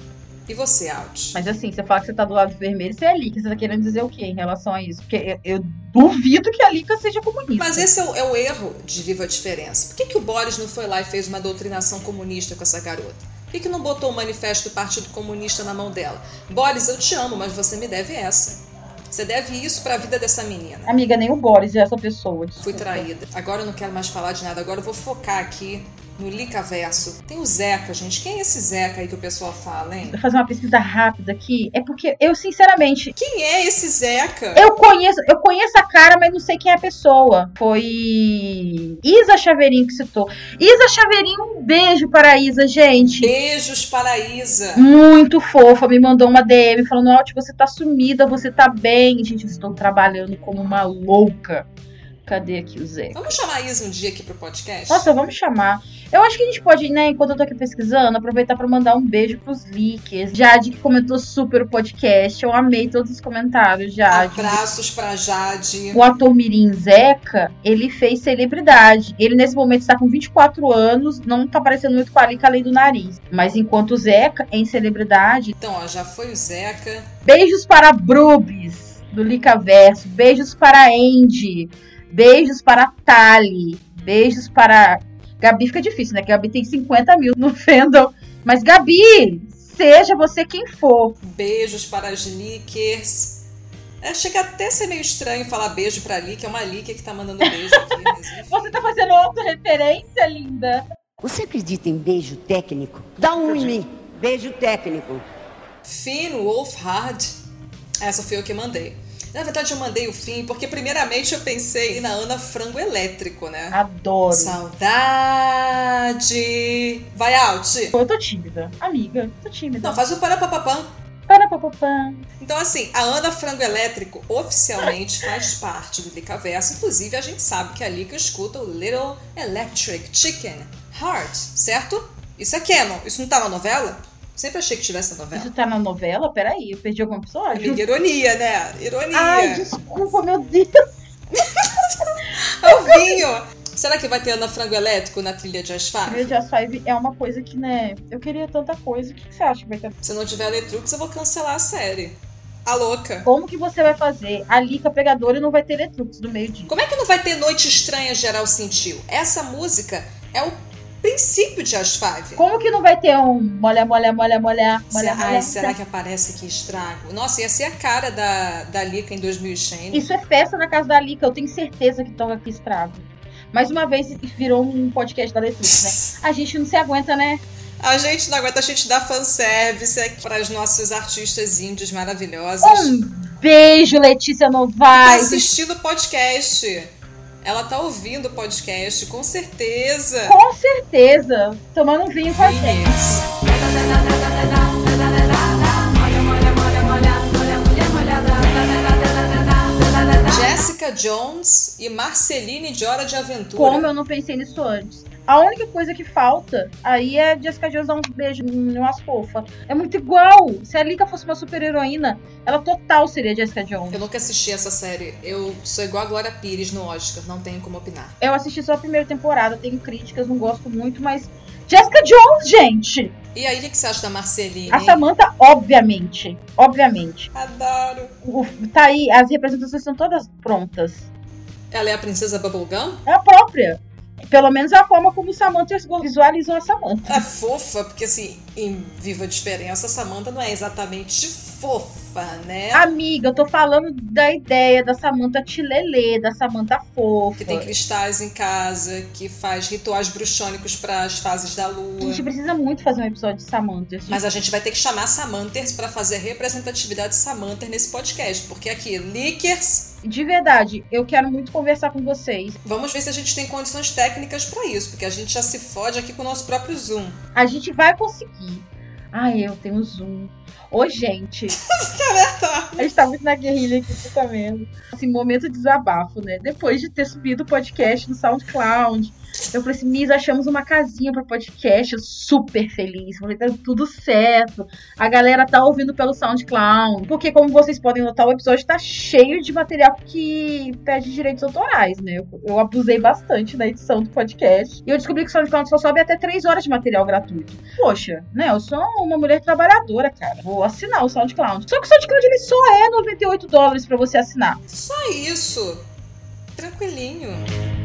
E você, Alt? Mas assim, você fala que você tá do lado vermelho, você é Licker. Você tá querendo dizer o quê em relação a isso? Porque eu, eu duvido que a Lica seja comunista. Mas esse é o, é o erro de Viva a Diferença. Por que, que o Boris não foi lá e fez uma doutrinação comunista com essa garota? Por que, que não botou o manifesto do Partido Comunista na mão dela? Boris, eu te amo, mas você me deve essa. Você deve isso pra vida dessa menina. Amiga, nem o Boris é essa pessoa. Fui desculpa. traída. Agora eu não quero mais falar de nada. Agora eu vou focar aqui no Licaverso. Tem o Zeca, gente. Quem é esse Zeca aí que o pessoal fala, hein? Vou fazer uma pesquisa rápida aqui. É porque eu, sinceramente, Quem é esse Zeca? Eu conheço, eu conheço a cara, mas não sei quem é a pessoa. Foi Isa Chaveirinho que citou. Isa Chaveirinho, um beijo para a Isa, gente. Beijos para Isa. Muito fofa, me mandou uma DM falando: Alt, você tá sumida, você tá bem. Gente, eu estou trabalhando como uma louca. Cadê aqui o Zé? Vamos chamar a Isa um dia aqui pro podcast? Nossa, vamos chamar. Eu acho que a gente pode, né, enquanto eu tô aqui pesquisando, aproveitar pra mandar um beijo pros leakers. Jade, que comentou super o podcast. Eu amei todos os comentários, Jade. Abraços pra Jade. O ator Mirim Zeca, ele fez celebridade. Ele, nesse momento, está com 24 anos, não tá parecendo muito com a Lica além do nariz. Mas enquanto o Zeca, em celebridade, Então, ó, já foi o Zeca. beijos para Brubis, do Licaverso. Beijos para Andy. Beijos para Tali. Beijos para... Gabi fica difícil, né? Que a Gabi tem 50 mil no fandom. Mas, Gabi, seja você quem for. Beijos para as Lickers. É, chega até a ser meio estranho falar beijo pra Lick. É uma Licker que tá mandando beijo aqui. Mas. Você tá fazendo autorreferência, linda? Você acredita em beijo técnico? Dá um em mim. Beijo técnico. Finn Wolfhard. Essa foi eu que mandei. Na verdade, eu mandei o Finn porque, primeiramente, eu pensei na Ana Frango Elétrico, né? Adoro. Saudade. Vai, Alt. Eu tô tímida. Amiga, tô tímida. Não, faz o parapapapam. Para papapá. Então, assim, a Ana Frango Elétrico oficialmente faz parte do Licaverso. Inclusive, a gente sabe que a Lica escuta o Little Electric Chicken Heart, certo? Isso é canon. Isso não tá na novela? Sempre achei que tivesse na novela. Isso tá na novela? Peraí, eu perdi algum episódio? Amiga, ironia, né? Ironia. Ai, desculpa, meu Deus. É o vinho. Será que vai ter Ana Frango Elétrico na trilha de Asfar? Trilha de As-Five é uma coisa que, né? Eu queria tanta coisa. O que, que você acha que vai ter? Se não tiver Letrux, eu vou cancelar a série. A louca. Como que você vai fazer? A Lica pegadora e não vai ter Letrux do meio-dia. Como é que não vai ter Noite Estranha Geral Sentiu? Essa música é o princípio de As Five. Como que não vai ter um molha, molha, molha, molha, molha, Será, molha? será que aparece aqui estrago? Nossa, ia ser a cara da, da Lika em 2000 Shane. Isso é festa na casa da Lica, eu tenho certeza que toca aqui estrago. Mais uma vez virou um podcast da Letrux, né? A gente não se aguenta, né? A gente não aguenta, a gente dá fanservice aqui para os nossos artistas índios maravilhosos. Um beijo, Letícia Tá Novaes. assistindo o podcast. Ela tá ouvindo o podcast, com certeza. Com certeza. Tomando um vinho com a gente. Jessica Jones e Marceline de Hora de Aventura. Como eu não pensei nisso antes. A única coisa que falta aí é Jessica Jones dar uns beijos em umas fofas. É muito igual. Se a Lika fosse uma super heroína, ela total seria Jessica Jones. Eu nunca assisti essa série. Eu sou igual a Glória Pires no Oscar, não tenho como opinar. Eu assisti só a primeira temporada, tenho críticas, não gosto muito, mas. Jessica Jones, gente! E aí, o que você acha da Marceline? A Samantha, obviamente. Obviamente. Adoro. O- tá aí, as representações são todas prontas. Ela é a princesa Bubblegum? É a própria. Pelo menos é a forma como Samantha visualizou a Samantha. É fofa, porque assim, em Viva Diferença, Samantha não é exatamente fofa, né? Amiga, eu tô falando da ideia da Samantha Tilelê, da Samantha fofa. Que tem cristais em casa, que faz rituais bruxônicos para as fases da A lua. gente precisa muito fazer um episódio de Samantha. Mas a gente vai ter que chamar Samanthers para fazer a representatividade Samantha nesse podcast, porque aqui, Lickers, De verdade, eu quero muito conversar com vocês. vamos ver se a gente tem condições técnicas para isso, porque a gente já se fode aqui com o nosso próprio Zoom. A gente vai conseguir. Ai, eu tenho Zoom. Ô, gente. A gente tá muito na guerrilha aqui, você tá vendo? Assim, momento de desabafo, né? Depois de ter subido o podcast no SoundCloud, eu falei assim, Miss, achamos uma casinha pro podcast. Eu super feliz. Falei, tá tudo certo. A galera tá ouvindo pelo SoundCloud. Porque, como vocês podem notar, o episódio tá cheio de material que pede direitos autorais, né? Eu, eu abusei bastante na edição do podcast. E eu descobri que o SoundCloud só sobe até 3 horas de material gratuito. Poxa, né? Eu sou uma mulher trabalhadora, cara. Vou assinar o SoundCloud. Só que o SoundCloud ele só é 98 dólares pra você assinar. Só isso. Tranquilinho.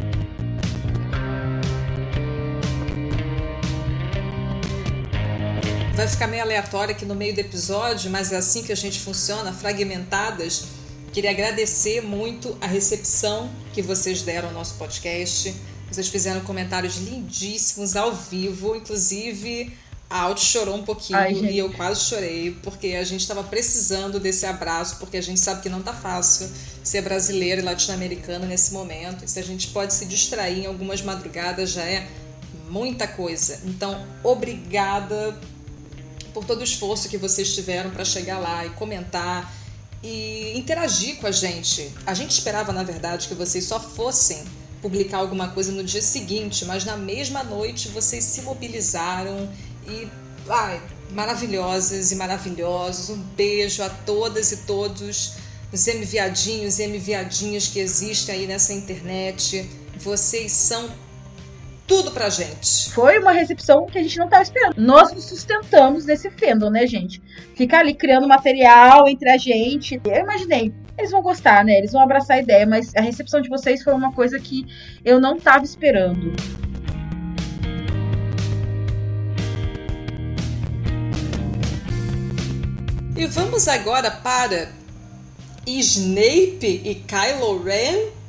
Vai ficar meio aleatório aqui no meio do episódio, mas é assim que a gente funciona, fragmentadas. Queria agradecer muito a recepção que vocês deram ao nosso podcast. Vocês fizeram comentários lindíssimos ao vivo, inclusive a Alt chorou um pouquinho Ai, e eu quase chorei, porque a gente estava precisando desse abraço, porque a gente sabe que não tá fácil ser brasileiro e latino-americano nesse momento. E se a gente pode se distrair em algumas madrugadas já é muita coisa. Então, obrigada por todo o esforço que vocês tiveram para chegar lá e comentar e interagir com a gente. A gente esperava, na verdade, que vocês só fossem publicar alguma coisa no dia seguinte, mas na mesma noite vocês se mobilizaram e ai, maravilhosas e maravilhosos. Um beijo a todas e todos os M-viadinhos e M-viadinhas que existem aí nessa internet. Vocês são tudo pra gente. Foi uma recepção que a gente não tava esperando. Nós nos sustentamos nesse fandom, né, gente? Ficar ali criando material entre a gente. Eu imaginei, eles vão gostar, né? Eles vão abraçar a ideia, mas a recepção de vocês foi uma coisa que eu não tava esperando. E vamos agora para Snape e Kylo Ren.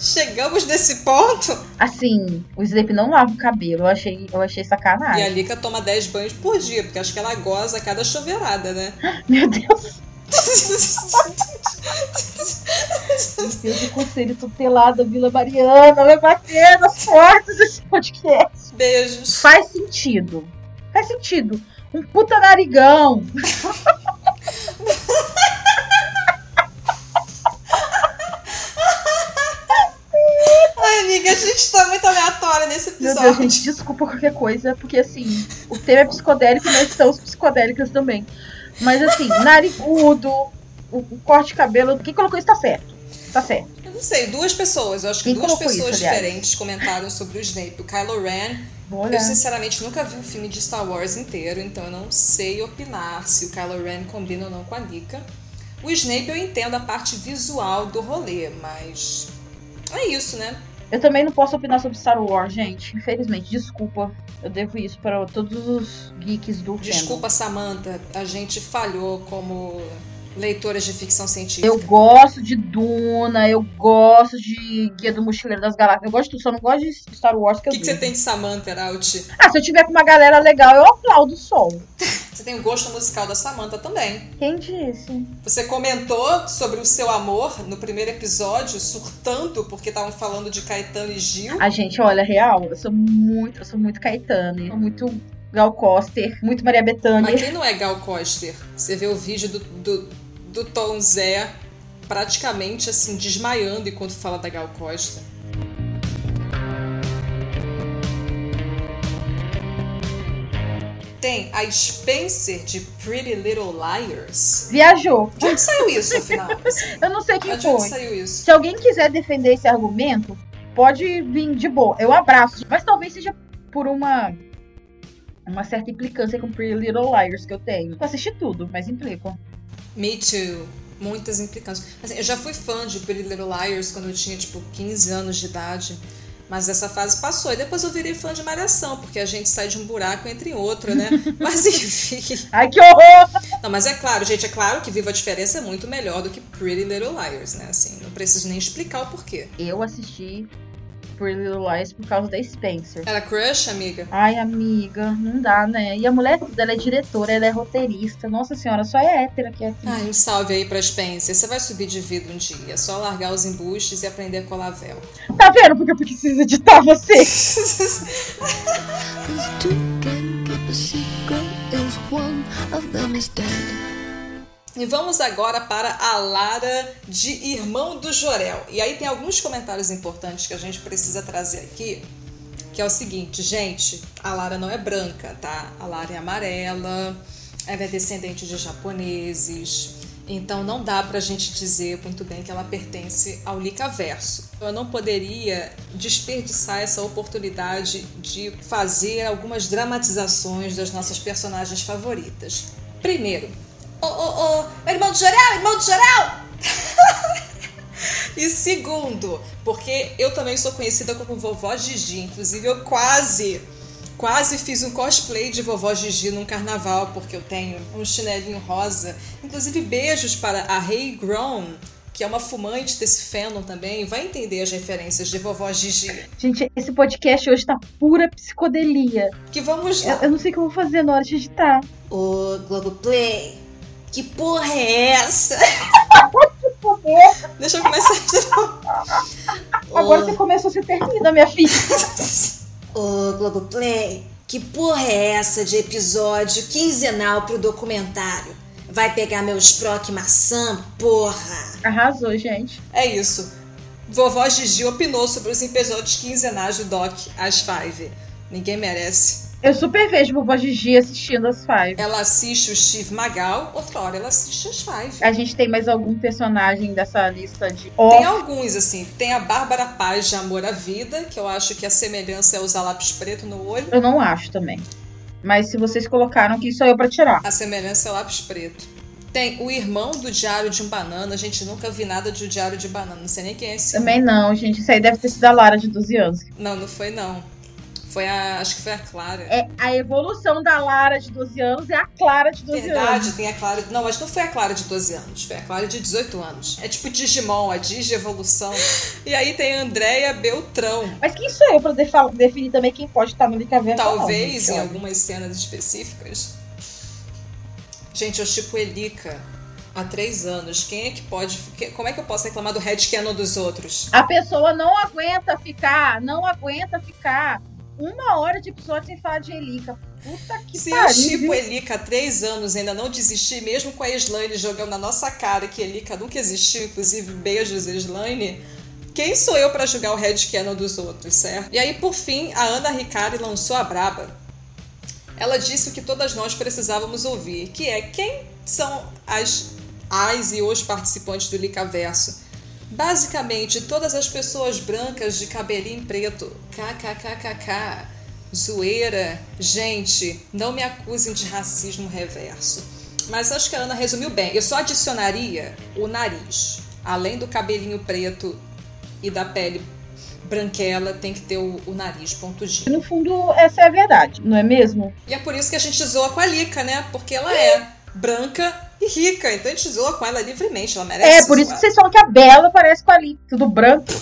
Chegamos nesse ponto Assim, o Snape não lava o cabelo, eu achei, eu achei e sacanagem. a Lika toma 10 banhos por dia, porque acho que ela goza a cada chuveirada, né? Meu Deus, meu Deus, o conselho tutelado da Vila Mariana vai bater nas portas desse podcast. Beijos. Faz sentido. Faz sentido. Um puta narigão. Ai, amiga, a gente tá muito aleatória nesse Meu episódio. Deus, gente, desculpa qualquer coisa, porque assim, o tema é psicodélico e nós estamos psicodélicas também. Mas assim, narigudo, o, corte de cabelo, quem colocou isso tá certo. Tá certo. Eu não sei, duas pessoas, eu acho que Quem duas pessoas isso, diferentes comentaram sobre o Snape. O Kylo Ren, Vou olhar. eu sinceramente nunca vi um filme de Star Wars inteiro, então eu não sei opinar se o Kylo Ren combina ou não com a Lika. O Snape eu entendo a parte visual do rolê, mas é isso, né? Eu também não posso opinar sobre Star Wars, gente. Infelizmente, desculpa. Eu devo isso para todos os geeks do fandom. Desculpa, Samantha, a gente falhou como leitoras de ficção científica. Eu gosto de Duna, eu gosto de Guia do Mochileiro das Galáxias. Eu gosto de tudo, só não gosto de Star Wars que O que, que você tem de Samantha, Alt? Ah, se eu tiver com uma galera legal, eu aplaudo o som. Você tem o gosto musical da Samantha também. Quem disse? Você comentou sobre o seu amor no primeiro episódio, surtando porque estavam falando de Caetano e Gil. A gente, olha, real, eu sou muito, eu sou muito Caetano, eu sou muito Gal Coster, muito Maria Bethânia. Mas quem não é Gal Coster? Você vê o vídeo do, do, do Tom Zé praticamente assim desmaiando enquanto fala da Gal Costa. Tem a Spencer de Pretty Little Liars. Viajou. De onde saiu isso, afinal? Eu não sei quem De onde foi. saiu isso? Se alguém quiser defender esse argumento, pode vir de boa. Eu abraço. Mas talvez seja por uma uma certa implicância com Pretty Little Liars que eu tenho. Eu assisti tudo, mas implicam. Me too. Muitas implicâncias. Assim, eu já fui fã de Pretty Little Liars quando eu tinha, tipo, 15 anos de idade. Mas essa fase passou. E depois eu virei fã de Malhação, porque a gente sai de um buraco entre outro, né? Mas enfim. Ai, que horror! Não, mas é claro, gente, é claro que Viva a Diferença é muito melhor do que Pretty Little Liars, né? Assim, não preciso nem explicar o porquê. Eu assisti Pretty Little Liars por causa da Spencer. Era crush, amiga? Ai, amiga, não dá, né? E a mulher dela é diretora, ela é roteirista. Nossa senhora, só é hétera que é aqui. Ai, um salve aí pra Spencer. Você vai subir de vida um dia. É só largar os embustes e aprender a colar véu. Tá vendo porque eu preciso editar você? Cause two can keep a secret if one of them is dead. E vamos agora para a Lara de Irmão do Jorel. E aí tem alguns comentários importantes que a gente precisa trazer aqui, que é o seguinte, gente, a Lara não é branca, tá? A Lara é amarela, ela é descendente de japoneses, então não dá pra gente dizer muito bem que ela pertence ao Licaverso. Eu não poderia desperdiçar essa oportunidade de fazer algumas dramatizações das nossas personagens favoritas. Primeiro, Ô, ô, ô, meu irmão do Jorel, irmão do Jorel! e segundo, porque eu também sou conhecida como vovó Gigi, inclusive eu quase, quase fiz um cosplay de vovó Gigi num carnaval, porque eu tenho um chinelinho rosa. Inclusive beijos para a Hey Grown, que é uma fumante desse fandom também, vai entender as referências de vovó Gigi. Gente, esse podcast hoje tá pura psicodelia. Que vamos Eu, lá. eu não sei o que eu vou fazer na hora de editar. Ô, Globoplay, que porra é essa? Deixa eu começar de novo. Agora você começou, você termina, minha filha. Ô, Globoplay, que porra é essa de episódio quinzenal pro documentário? Vai pegar meu Sprock maçã, porra! Arrasou, gente. É isso. Vovó Gigi opinou sobre os episódios quinzenais do Doc às Five. Ninguém merece. Eu super vejo vovó Gigi assistindo as Five. Ela assiste o Steve Magal, outra hora ela assiste as Five. A gente tem mais algum personagem dessa lista de Tem alguns, assim. Tem a Bárbara Paz de Amor à Vida, que eu acho que a semelhança é usar lápis preto no olho. Eu não acho também. Mas se vocês colocaram aqui, sou eu pra tirar. A semelhança é lápis preto. Tem o irmão do Diário de um Banana. Gente, nunca vi nada de o Diário de Banana. Não sei nem quem é esse. Também não, gente. Isso aí deve ter sido a Lara de 12 anos. Não, não foi não. Foi a. Acho que foi a Clara. É a evolução da Lara de 12 anos é a Clara de 12 Verdade, anos. tem a Clara. Não, mas não foi a Clara de 12 anos, foi a Clara de 18 anos. É tipo Digimon, a Digi-evolução. E aí tem a Andrea Beltrão. Mas quem sou eu pra definir também quem pode estar no não, Talvez gente? em algumas cenas específicas. Gente, eu tipo Elica há três anos. Quem é que pode. Como é que eu posso reclamar do headcanon dos outros? A pessoa não aguenta ficar, não aguenta ficar uma hora de episódio sem falar de Elica. Puta que Se eu pariu. tipo viu? Elica há três anos ainda não desisti, mesmo com a Slane jogando na nossa cara que Elica nunca existiu, inclusive beijos Slane, quem sou eu pra julgar o headcanon dos outros, certo? E aí, por fim, a Ana Ricari lançou a braba. Ela disse o que todas nós precisávamos ouvir, que é quem são as, as e os participantes do Licaverso. Basicamente, todas as pessoas brancas de cabelinho preto. KKKKK. Zoeira. Gente, não me acusem de racismo reverso. Mas acho que a Ana resumiu bem. Eu só adicionaria o nariz. Além do cabelinho preto e da pele branquela, tem que ter o, o nariz pontudinho. No fundo, essa é a verdade, não é mesmo? E é por isso que a gente zoa com a Lica, né? Porque ela é branca e rica. Então a gente zoa com ela livremente. Ela merece É, por isso que vocês falam que a Bela parece com a Ali, tudo branco.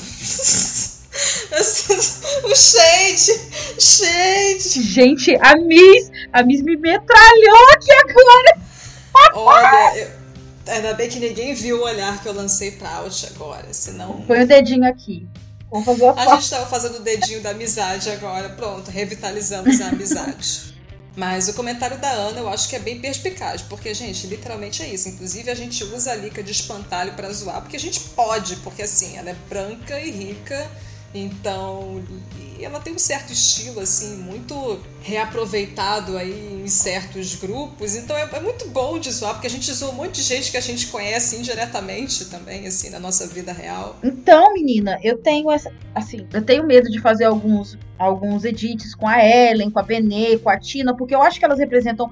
o shade! Shade! Gente, a Miss, a Miss me metralhou aqui agora. Olha, eu- ainda bem que ninguém viu o olhar que eu lancei pra out agora, senão. Põe o dedinho aqui. Vamos fazer a A foto. gente tava fazendo o dedinho da amizade agora. Pronto, revitalizamos a amizade. Mas o comentário da Ana eu acho que é bem perspicaz, porque, gente, literalmente é isso. Inclusive, a gente usa a Lica de espantalho para zoar, porque a gente pode, porque assim, ela é branca e rica, então ela tem um certo estilo, assim, muito reaproveitado aí em certos grupos. Então é, é, muito bom de zoar, porque a gente zoa um monte de gente que a gente conhece indiretamente também, assim, na nossa vida real. Então, menina, eu tenho essa. Assim, eu tenho medo de fazer alguns, alguns edits com a Ellen, com a Benê, com a Tina, porque eu acho que elas representam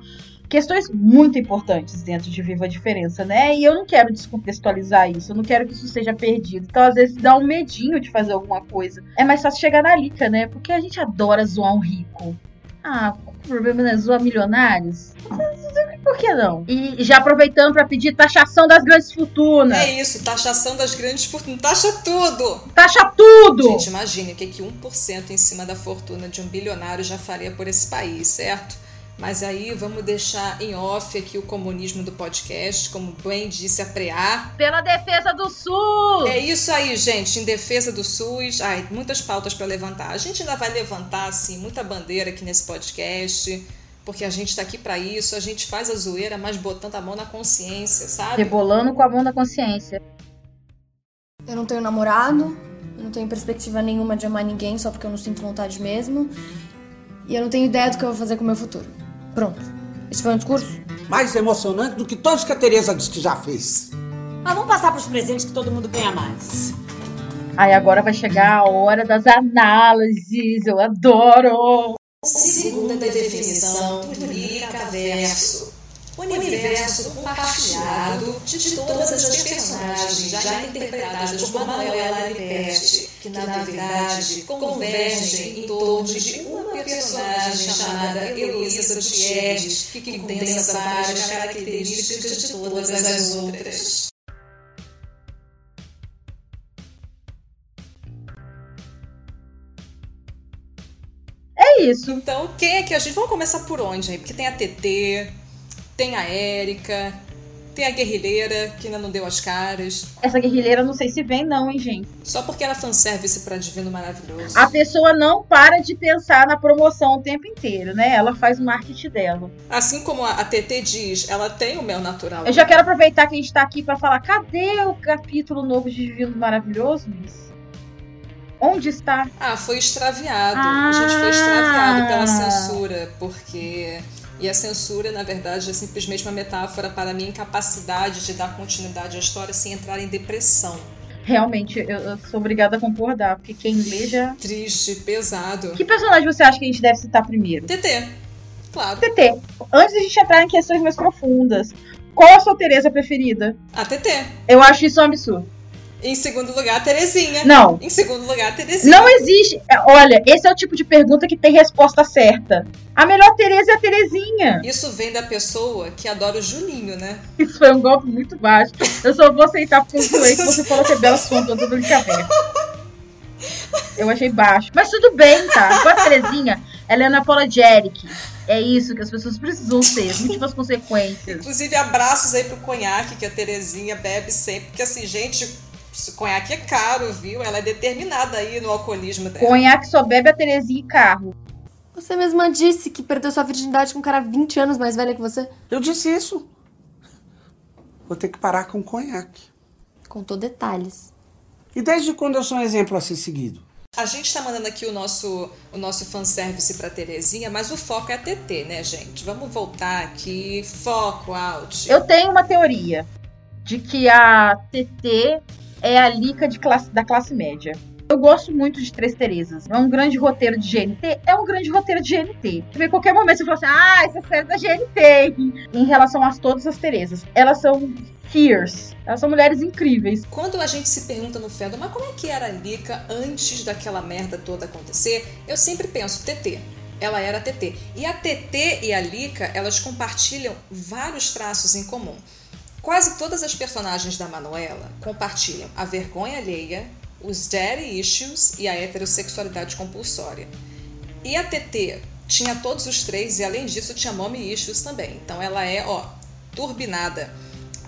questões muito importantes dentro de Viva a Diferença, né? E eu não quero descontextualizar isso, eu não quero que isso seja perdido. Então, às vezes, dá um medinho de fazer alguma coisa. É mais fácil chegar na Lica, né? Porque a gente adora zoar um rico. Ah, o problema não é zoar milionários? Por que não? E já aproveitando para pedir taxação das grandes fortunas. É isso, taxação das grandes fortunas. Taxa tudo! Taxa tudo! Gente, imagine o que, que 1% em cima da fortuna de um bilionário já faria por esse país, certo? Mas aí vamos deixar em off aqui o comunismo do podcast, como bem disse a Preá. Pela defesa do SUS! É isso aí, gente, em defesa do SUS. Ai, muitas pautas para levantar. A gente ainda vai levantar, assim, muita bandeira aqui nesse podcast, porque a gente está aqui para isso. A gente faz a zoeira, mas botando a mão na consciência, sabe? Rebolando com a mão na consciência. Eu não tenho namorado, eu não tenho perspectiva nenhuma de amar ninguém só porque eu não sinto vontade mesmo. E eu não tenho ideia do que eu vou fazer com o meu futuro. Pronto. Esse foi um discurso? Mais emocionante do que todos que a Tereza disse que já fez. Mas vamos passar para os presentes que todo mundo ganha mais. Aí agora vai chegar a hora das análises. Eu adoro! Segunda definição do Licaverso. Universo compartilhado de todas as personagens já interpretadas por Manuela Liberti, que na verdade convergem em torno de uma personagem chamada Heloísa Gutierrez, que condensa várias características de todas as outras. É isso. Então, quem é que a gente. Vamos começar por onde aí? Porque tem a TT, tem a Érica, tem a guerrilheira, que ainda não deu as caras. Essa guerrilheira não sei se vem, não, hein, gente. Só porque ela fanservice pra Divino Maravilhoso. A pessoa não para de pensar na promoção o tempo inteiro, né? Ela faz o marketing dela. Assim como a TT diz, ela tem o mel natural. Eu já quero aproveitar que a gente tá aqui para falar: cadê o capítulo novo de Divino Maravilhoso, Miss? Onde está? Ah, foi extraviado. Ah. A gente foi extraviado pela censura, porque e a censura, na verdade, é simplesmente uma metáfora para a minha incapacidade de dar continuidade à história sem entrar em depressão. Realmente, eu, eu sou obrigada a concordar, porque quem lê já. Triste, pesado. Que personagem você acha que a gente deve citar primeiro? TT. Claro. TT. Antes de a gente entrar em questões mais profundas, qual a sua Tereza preferida? A TT. Eu acho isso um absurdo. Em segundo lugar, Terezinha. Não. Em segundo lugar, Terezinha. Não existe. Olha, esse é o tipo de pergunta que tem resposta certa. A melhor Tereza é a Terezinha. Isso vem da pessoa que adora o Juninho, né? Isso foi um golpe muito baixo. Eu só vou aceitar porque você falou que é Bela Fonte do brincadeira. Eu achei baixo. Mas tudo bem, tá? Com a Terezinha, ela é unapologetic. É isso que as pessoas precisam ter, múltiplas consequências. Inclusive, abraços aí pro conhaque que a Terezinha bebe sempre. Porque assim, gente, conhaque é caro, viu? Ela é determinada aí no alcoolismo dela. Conhaque só bebe a Terezinha e carro. Você mesma disse que perdeu sua virgindade com um cara 20 anos mais velho que você. Eu disse isso. Vou ter que parar com conhaque. Contou detalhes. E desde quando eu sou um exemplo a ser seguido? A gente tá mandando aqui o nosso, o nosso fanservice pra Terezinha, mas o foco é a TT, né, gente? Vamos voltar aqui. Foco, out. Eu tenho uma teoria de que a TT é a Lica classe, da classe média. Eu gosto muito de Três Terezas. É um grande roteiro de GNT? É um grande roteiro de GNT. Em qualquer momento você fala assim, ah, essa série é da GNT. Em relação a todas as Terezas. Elas são fierce. Elas são mulheres incríveis. Quando a gente se pergunta no Fedor, mas como é que era a Lica antes daquela merda toda acontecer? Eu sempre penso, TT. Ela era a TT. E a TT e a Lica, elas compartilham vários traços em comum. Quase todas as personagens da Manuela compartilham a vergonha alheia, os daddy issues e a heterossexualidade compulsória. E a TT tinha todos os três e além disso tinha mommy issues também. Então ela é, ó, turbinada.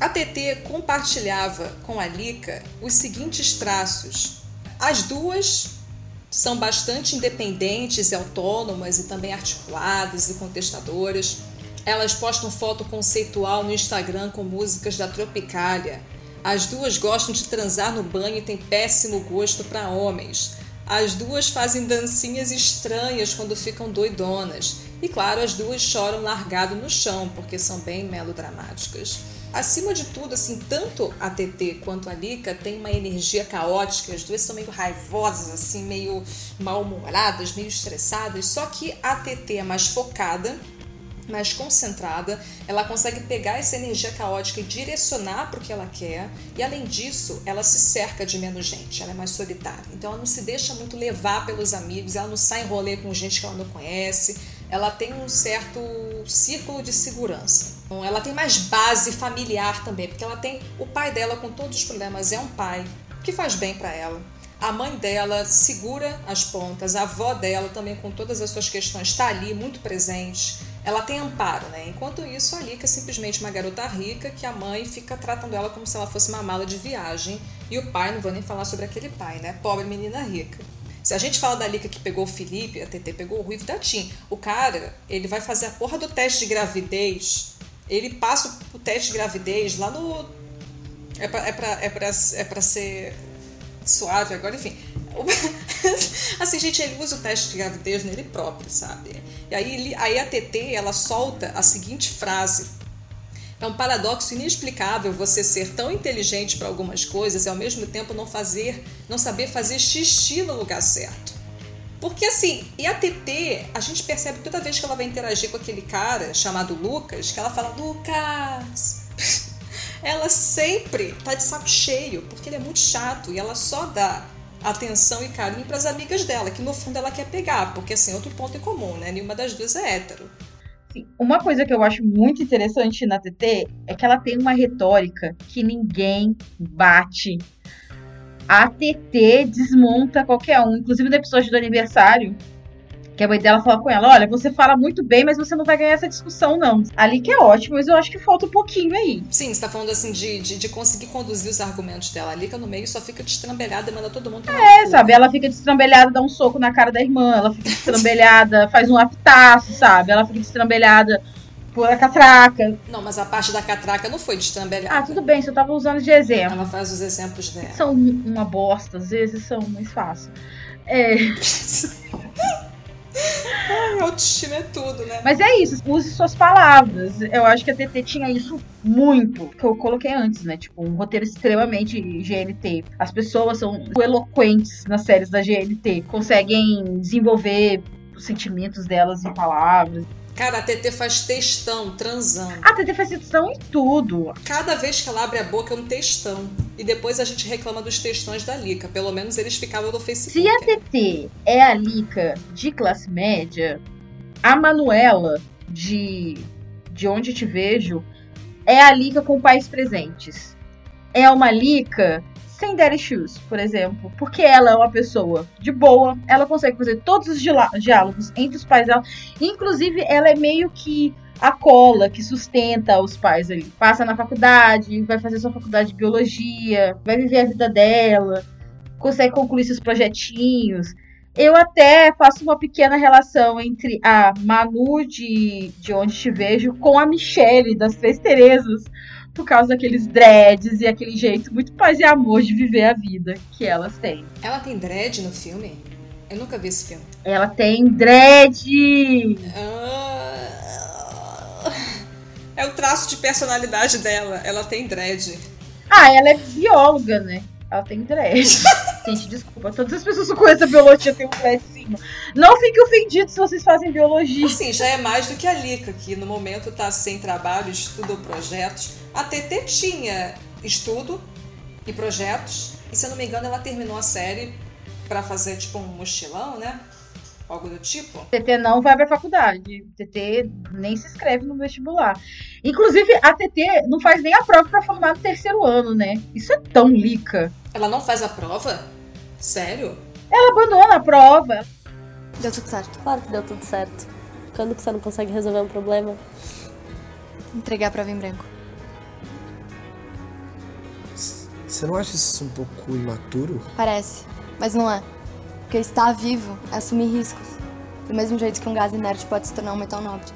A TT compartilhava com a Lika os seguintes traços. As duas são bastante independentes e autônomas e também articuladas e contestadoras. Elas postam foto conceitual no Instagram com músicas da Tropicália. As duas gostam de transar no banho e têm péssimo gosto para homens. As duas fazem dancinhas estranhas quando ficam doidonas. E claro, as duas choram largado no chão, porque são bem melodramáticas. Acima de tudo, assim, tanto a TT quanto a Lika têm uma energia caótica, as duas são meio raivosas, assim, meio mal-humoradas, meio estressadas, só que a TT é mais focada mais concentrada, ela consegue pegar essa energia caótica e direcionar para o que ela quer, e além disso, ela se cerca de menos gente, ela é mais solitária. Então ela não se deixa muito levar pelos amigos, ela não sai em rolê com gente que ela não conhece, ela tem um certo círculo de segurança. Então, ela tem mais base familiar também, porque ela tem o pai dela com todos os problemas, é um pai que faz bem para ela. A mãe dela segura as pontas, a avó dela também com todas as suas questões está ali muito presente ela tem amparo, né? Enquanto isso, a Lika é simplesmente uma garota rica que a mãe fica tratando ela como se ela fosse uma mala de viagem. E o pai, não vou nem falar sobre aquele pai, né? Pobre menina rica. Se a gente fala da Lika que pegou o Felipe, a TT pegou o Ruivo da Tim. O cara, ele vai fazer a porra do teste de gravidez. Ele passa o teste de gravidez lá no. É pra, é pra, é pra, é pra ser suave agora, enfim. assim, gente, ele usa o teste de gravidez nele próprio, sabe? E aí, aí a TT, ela solta a seguinte frase. É um paradoxo inexplicável você ser tão inteligente para algumas coisas e ao mesmo tempo não fazer, não saber fazer xixi no lugar certo. Porque assim, e a TT, a gente percebe toda vez que ela vai interagir com aquele cara chamado Lucas, que ela fala, Lucas! Ela sempre tá de saco cheio, porque ele é muito chato e ela só dá atenção e carinho para as amigas dela, que no fundo ela quer pegar, porque assim, outro ponto em comum, né? Nenhuma das duas é hétero. Uma coisa que eu acho muito interessante na TT é que ela tem uma retórica que ninguém bate. A TT desmonta qualquer um, inclusive no episódio do aniversário, que a mãe dela fala com ela: Olha, você fala muito bem, mas você não vai ganhar essa discussão, não. Ali que é ótimo, mas eu acho que falta um pouquinho aí. Sim, você tá falando assim de, de, de conseguir conduzir os argumentos dela. Ali que no meio só fica destrambelhada e manda todo mundo tomar É, sabe? Ela fica destrambelhada, dá um soco na cara da irmã, ela fica destrambelhada, faz um apitaço, sabe? Ela fica destrambelhada por a catraca. Não, mas a parte da catraca não foi destrambelhada. Ah, tudo bem, você tava usando de exemplo. Ela faz os exemplos dela. São uma bosta, às vezes são mais fácil. É. Ai, autoestima é tudo, né? Mas é isso, use suas palavras. Eu acho que a TT tinha isso muito, que eu coloquei antes, né? Tipo, um roteiro extremamente GNT. As pessoas são eloquentes nas séries da GNT, conseguem desenvolver os sentimentos delas em palavras. Cara, a TT faz textão, transando. A TT faz textão em tudo. Cada vez que ela abre a boca é um textão. E depois a gente reclama dos textões da Lica. Pelo menos eles ficavam no Facebook. Se a TT é a Lica de classe média, a Manuela de, de Onde Te Vejo é a Lica com pais presentes. É uma Lica sem daddy shoes, por exemplo, porque ela é uma pessoa de boa, ela consegue fazer todos os diálogos entre os pais dela, inclusive ela é meio que a cola que sustenta os pais ali. Passa na faculdade, vai fazer sua faculdade de biologia, vai viver a vida dela, consegue concluir seus projetinhos. Eu até faço uma pequena relação entre a Manu de, de Onde Te Vejo com a Michelle das Três Terezas, por causa daqueles dreads e aquele jeito muito paz e amor de viver a vida que elas têm. Ela tem dread no filme? Eu nunca vi esse filme. Ela tem dread! Ah, é o traço de personalidade dela. Ela tem dread. Ah, ela é bióloga, né? Ela tem dread. Gente, desculpa. Todas as pessoas que conhecem a biologia têm um dread sim. Não fiquem ofendidos se vocês fazem biologia. Sim, já é mais do que a Lica, que no momento tá sem trabalho, estuda projetos. A TT tinha estudo e projetos. E se eu não me engano, ela terminou a série para fazer tipo um mochilão, né? Algo do tipo. TT não vai pra faculdade. TT nem se inscreve no vestibular. Inclusive, a TT não faz nem a prova para formar no terceiro ano, né? Isso é tão lica. Ela não faz a prova? Sério? Ela abandona a prova. Deu tudo certo. Claro que deu tudo certo. Quando que você não consegue resolver um problema? Entregar a prova em branco. Você não acha isso um pouco imaturo? Parece, mas não é. Porque estar vivo é assumir riscos. Do mesmo jeito que um gás inerte pode se tornar um metal nobre.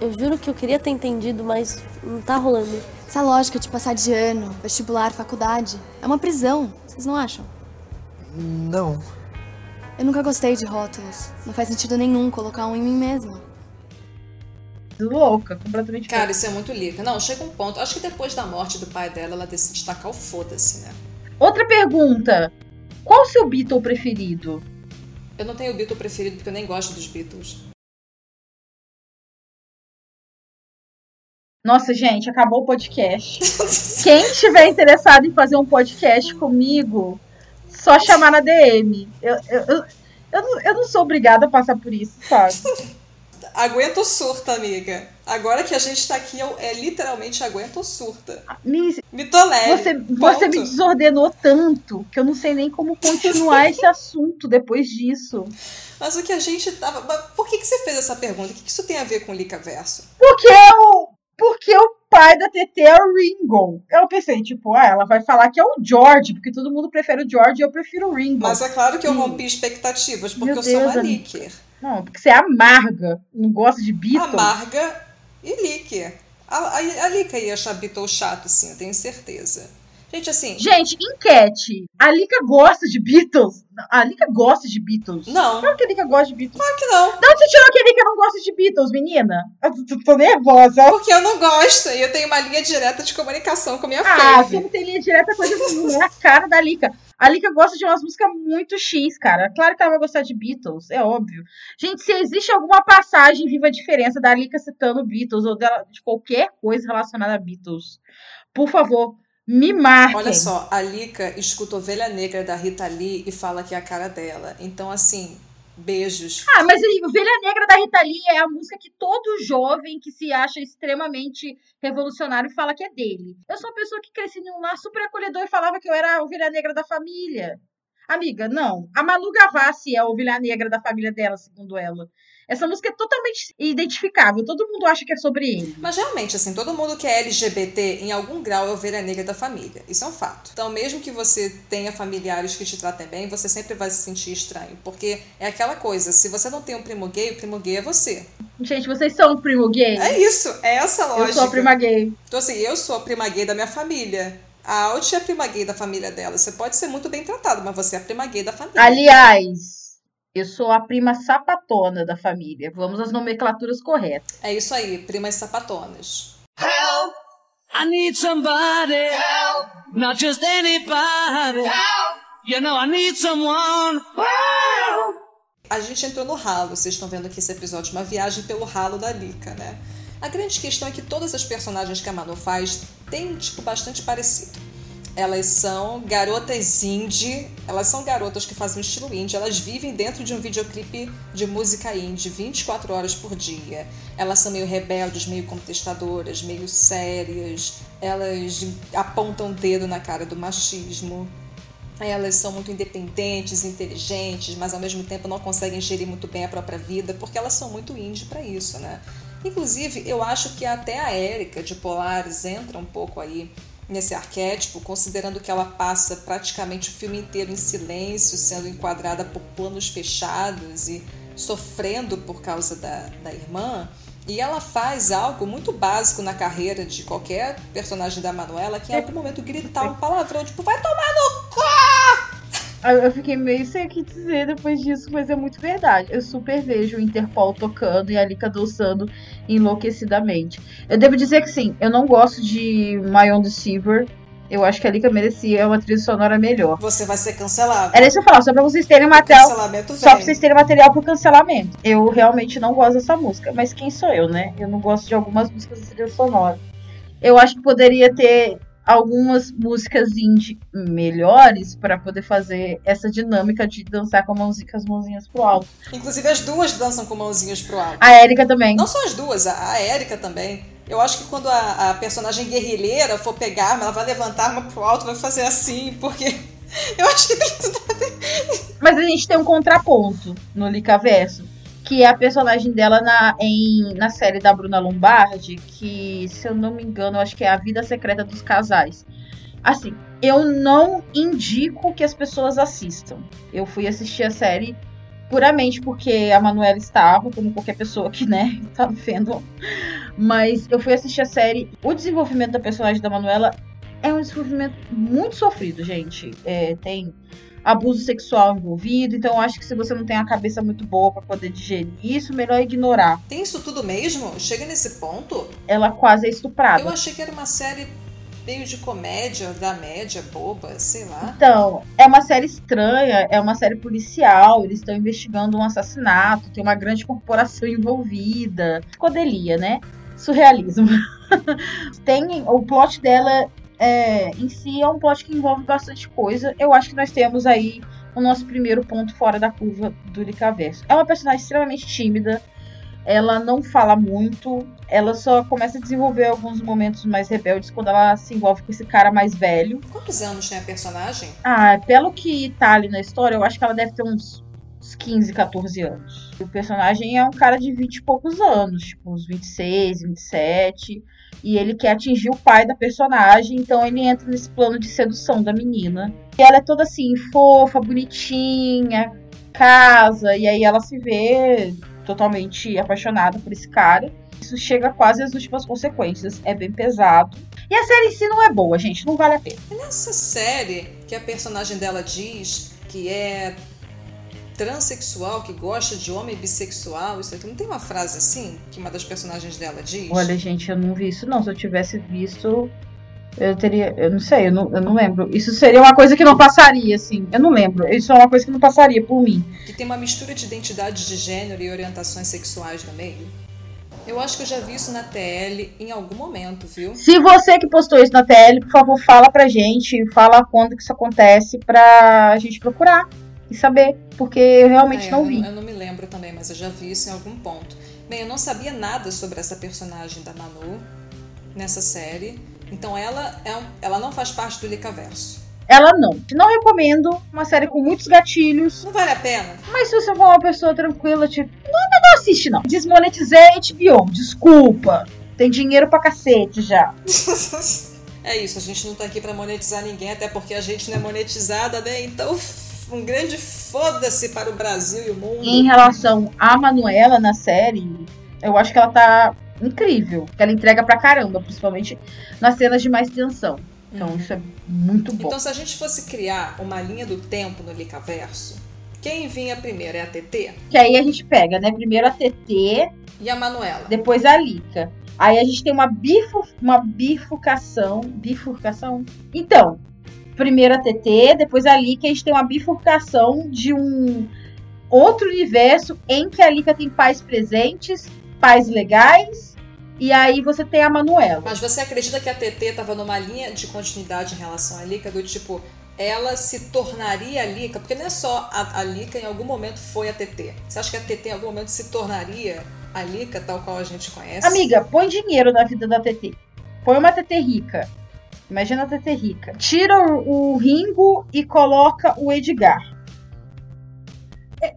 Eu juro que eu queria ter entendido, mas não tá rolando. Essa lógica de passar de ano, vestibular, faculdade, é uma prisão. Vocês não acham? Não. Eu nunca gostei de rótulos. Não faz sentido nenhum colocar um em mim mesma. Louca, completamente Cara, isso é muito lica. Não, chega um ponto. Acho que depois da morte do pai dela, ela decide tacar o foda-se, né? Outra pergunta. Qual o seu Beatle preferido? Eu não tenho o Beatle preferido porque eu nem gosto dos Beatles. Nossa, gente, acabou o podcast. Quem estiver interessado em fazer um podcast comigo, só chamar na DM. Eu, eu, eu, eu, não, eu não sou obrigada a passar por isso, sabe? Aguenta o surta, amiga. Agora que a gente tá aqui, eu- é literalmente aguenta o surta. Me, Me tolere. você, você me desordenou tanto que eu não sei nem como continuar esse assunto depois disso. Mas o que a gente tava. Por que, que você fez essa pergunta? O que, que isso tem a ver com o Lica Verso? Porque o, porque o pai da TT é o Ringo. Eu pensei, tipo, ah, ela vai falar que é o George, porque todo mundo prefere o George e eu prefiro o Ringo. Mas é claro que eu rompi expectativas, porque Meu eu sou Deus, uma amiga. Licker. Não, porque você é amarga, não gosta de Beatles. Amarga e Licker. A, a, a Lica ia achar Beatles chato, sim, eu tenho certeza. Gente, assim. Gente, enquete. A Lika gosta de Beatles? A Lika gosta de Beatles? Não. Claro que a Lika gosta de Beatles. Claro que não. Onde você tirou que a Lika não gosta de Beatles, menina? Eu tô, tô nervosa. Porque eu não gosto e eu tenho uma linha direta de comunicação com a minha Ah, fave. você não tem linha direta coisa nenhuma. É a cara da Lika. A Lika gosta de umas músicas muito X, cara. Claro que ela vai gostar de Beatles, é óbvio. Gente, se existe alguma passagem Viva a Diferença da Lika citando Beatles ou dela, de qualquer coisa relacionada a Beatles, por favor, me marquem. Olha só, a Lica escuta Ovelha Negra da Rita Lee e fala que é a cara dela. Então, assim, beijos. Ah, mas Ovelha Negra da Rita Lee é a música que todo jovem que se acha extremamente revolucionário fala que é dele. Eu sou uma pessoa que cresci num lar super acolhedor e falava que eu era a Ovelha Negra da família. Amiga, não. A Manu Gavassi é a Ovelha Negra da família dela, segundo ela. Essa música é totalmente identificável. Todo mundo acha que é sobre ele. Mas realmente, assim, todo mundo que é LGBT em algum grau é ovelha negra da família. Isso é um fato. Então, mesmo que você tenha familiares que te tratem bem, você sempre vai se sentir estranho. Porque é aquela coisa, se você não tem um primo gay, o primo gay é você. Gente, vocês são o primo gay? É isso, é essa a lógica. Eu sou a prima gay. Então, assim, eu sou a prima gay da minha família. A Alt é a prima gay da família dela. Você pode ser muito bem tratado, mas você é a prima gay da família. Aliás, eu sou a prima sapatona da família. Vamos às nomenclaturas corretas. É isso aí, primas sapatonas. Help! I need somebody. Help! Not just anybody. Help! You know I need someone. Help! A gente entrou no ralo, vocês estão vendo que esse episódio é uma viagem pelo ralo da Lika, né? A grande questão é que todas as personagens que a Manu faz têm um tipo bastante parecido. Elas são garotas indie, elas são garotas que fazem um estilo indie, elas vivem dentro de um videoclipe de música indie 24 horas por dia. Elas são meio rebeldes, meio contestadoras, meio sérias, elas apontam o dedo na cara do machismo. Elas são muito independentes, inteligentes, mas ao mesmo tempo não conseguem gerir muito bem a própria vida, porque elas são muito indie para isso, né? Inclusive, eu acho que até a Érica de Polaris entra um pouco aí nesse arquétipo, considerando que ela passa praticamente o filme inteiro em silêncio, sendo enquadrada por planos fechados e sofrendo por causa da, da irmã. E ela faz algo muito básico na carreira de qualquer personagem da Manuela, que em algum momento gritar um palavrão, tipo, vai tomar no! Eu fiquei meio sem o que dizer depois disso, mas é muito verdade. Eu super vejo o Interpol tocando e a Lika dançando enlouquecidamente. Eu devo dizer que sim, eu não gosto de My Own Deceiver. Eu acho que a Lika merecia uma trilha sonora melhor. Você vai ser cancelado. Era isso que eu falava, só pra vocês terem material. Só pra vocês terem material pro cancelamento. Eu realmente não gosto dessa música. Mas quem sou eu, né? Eu não gosto de algumas músicas de trilha sonora. Eu acho que poderia ter algumas músicas indie melhores para poder fazer essa dinâmica de dançar com, mãozinha, com as mãozinhas pro alto. Inclusive as duas dançam com mãozinhas pro alto. A Erika também. Não só as duas, a, a Érica também. Eu acho que quando a, a personagem guerrilheira for pegar a arma, ela vai levantar a arma pro alto, vai fazer assim, porque eu acho que tem tudo a ver. Mas a gente tem um contraponto no Licaverso, que é a personagem dela na, em, na série da Bruna Lombardi, que, se eu não me engano, acho que é A Vida Secreta dos Casais. Assim, eu não indico que as pessoas assistam. Eu fui assistir a série puramente porque a Manuela estava, como qualquer pessoa que, né, tá vendo. Mas eu fui assistir a série. O desenvolvimento da personagem da Manuela é um desenvolvimento muito sofrido, gente. É, tem abuso sexual envolvido, então eu acho que se você não tem a cabeça muito boa para poder digerir isso, melhor ignorar. Tem isso tudo mesmo? Chega nesse ponto? Ela quase é estuprada. Eu achei que era uma série meio de comédia, da média, boba, sei lá. Então, é uma série estranha, é uma série policial, eles estão investigando um assassinato, tem uma grande corporação envolvida. Codelia, né? Surrealismo. tem o plot dela é, em si é um plot que envolve bastante coisa. Eu acho que nós temos aí o nosso primeiro ponto fora da curva do Licaverso. É uma personagem extremamente tímida, ela não fala muito, ela só começa a desenvolver alguns momentos mais rebeldes quando ela se envolve com esse cara mais velho. Quantos anos tem a personagem? Ah, pelo que tá ali na história, eu acho que ela deve ter uns, uns 15, 14 anos. O personagem é um cara de 20 e poucos anos, tipo uns 26, 27 e ele quer atingir o pai da personagem, então ele entra nesse plano de sedução da menina. E ela é toda assim, fofa, bonitinha, casa, e aí ela se vê totalmente apaixonada por esse cara. Isso chega quase às últimas consequências, é bem pesado. E a série em si não é boa, gente, não vale a pena. Nessa série que a personagem dela diz que é transexual que gosta de homem bissexual, isso aqui. Não tem uma frase assim que uma das personagens dela diz? Olha, gente, eu não vi isso não. Se eu tivesse visto, eu teria. Eu não sei, eu não, eu não lembro. Isso seria uma coisa que não passaria, assim. Eu não lembro. Isso é uma coisa que não passaria por mim. Que tem uma mistura de identidades de gênero e orientações sexuais no meio. Eu acho que eu já vi isso na TL em algum momento, viu? Se você que postou isso na TL, por favor, fala pra gente, fala quando que isso acontece pra gente procurar e saber, porque eu realmente é, não eu vi. eu não me lembro também, mas eu já vi isso em algum ponto. Bem, eu não sabia nada sobre essa personagem da Manu nessa série. Então ela, é um, ela não faz parte do Licaverso. Ela não. Não recomendo. Uma série com muitos gatilhos. Não vale a pena. Mas se você for uma pessoa tranquila, tipo, não, não assiste não. Desmonetizei HBO, desculpa. Tem dinheiro pra cacete já. é isso, a gente não tá aqui pra monetizar ninguém, até porque a gente não é monetizada, né? Então um grande foda-se para o Brasil e o mundo. Em relação à Manuela na série, eu acho que ela tá incrível. Que ela entrega pra caramba, principalmente nas cenas de mais tensão. Então, isso é muito bom. Então, se a gente fosse criar uma linha do tempo no Licaverso, quem vinha primeiro é a TT? Que aí a gente pega, né? Primeiro a TT. E a Manuela. Depois a Lica. Aí a gente tem uma, bifo, uma bifurcação. Bifurcação? Então, primeiro a TT, depois a Lika, a gente tem uma bifurcação de um outro universo em que a Lika tem pais presentes, pais legais, e aí você tem a Manuela. Mas você acredita que a TT estava numa linha de continuidade em relação à Lika, do tipo, ela se tornaria a Lika? Porque não é só a, a Lika, em algum momento foi a TT. Você acha que a TT em algum momento se tornaria a Lika, tal qual a gente conhece? Amiga, põe dinheiro na vida da TT. Põe uma TT rica. Imagina a TT rica. Tira o, Ringo e coloca o Edgar.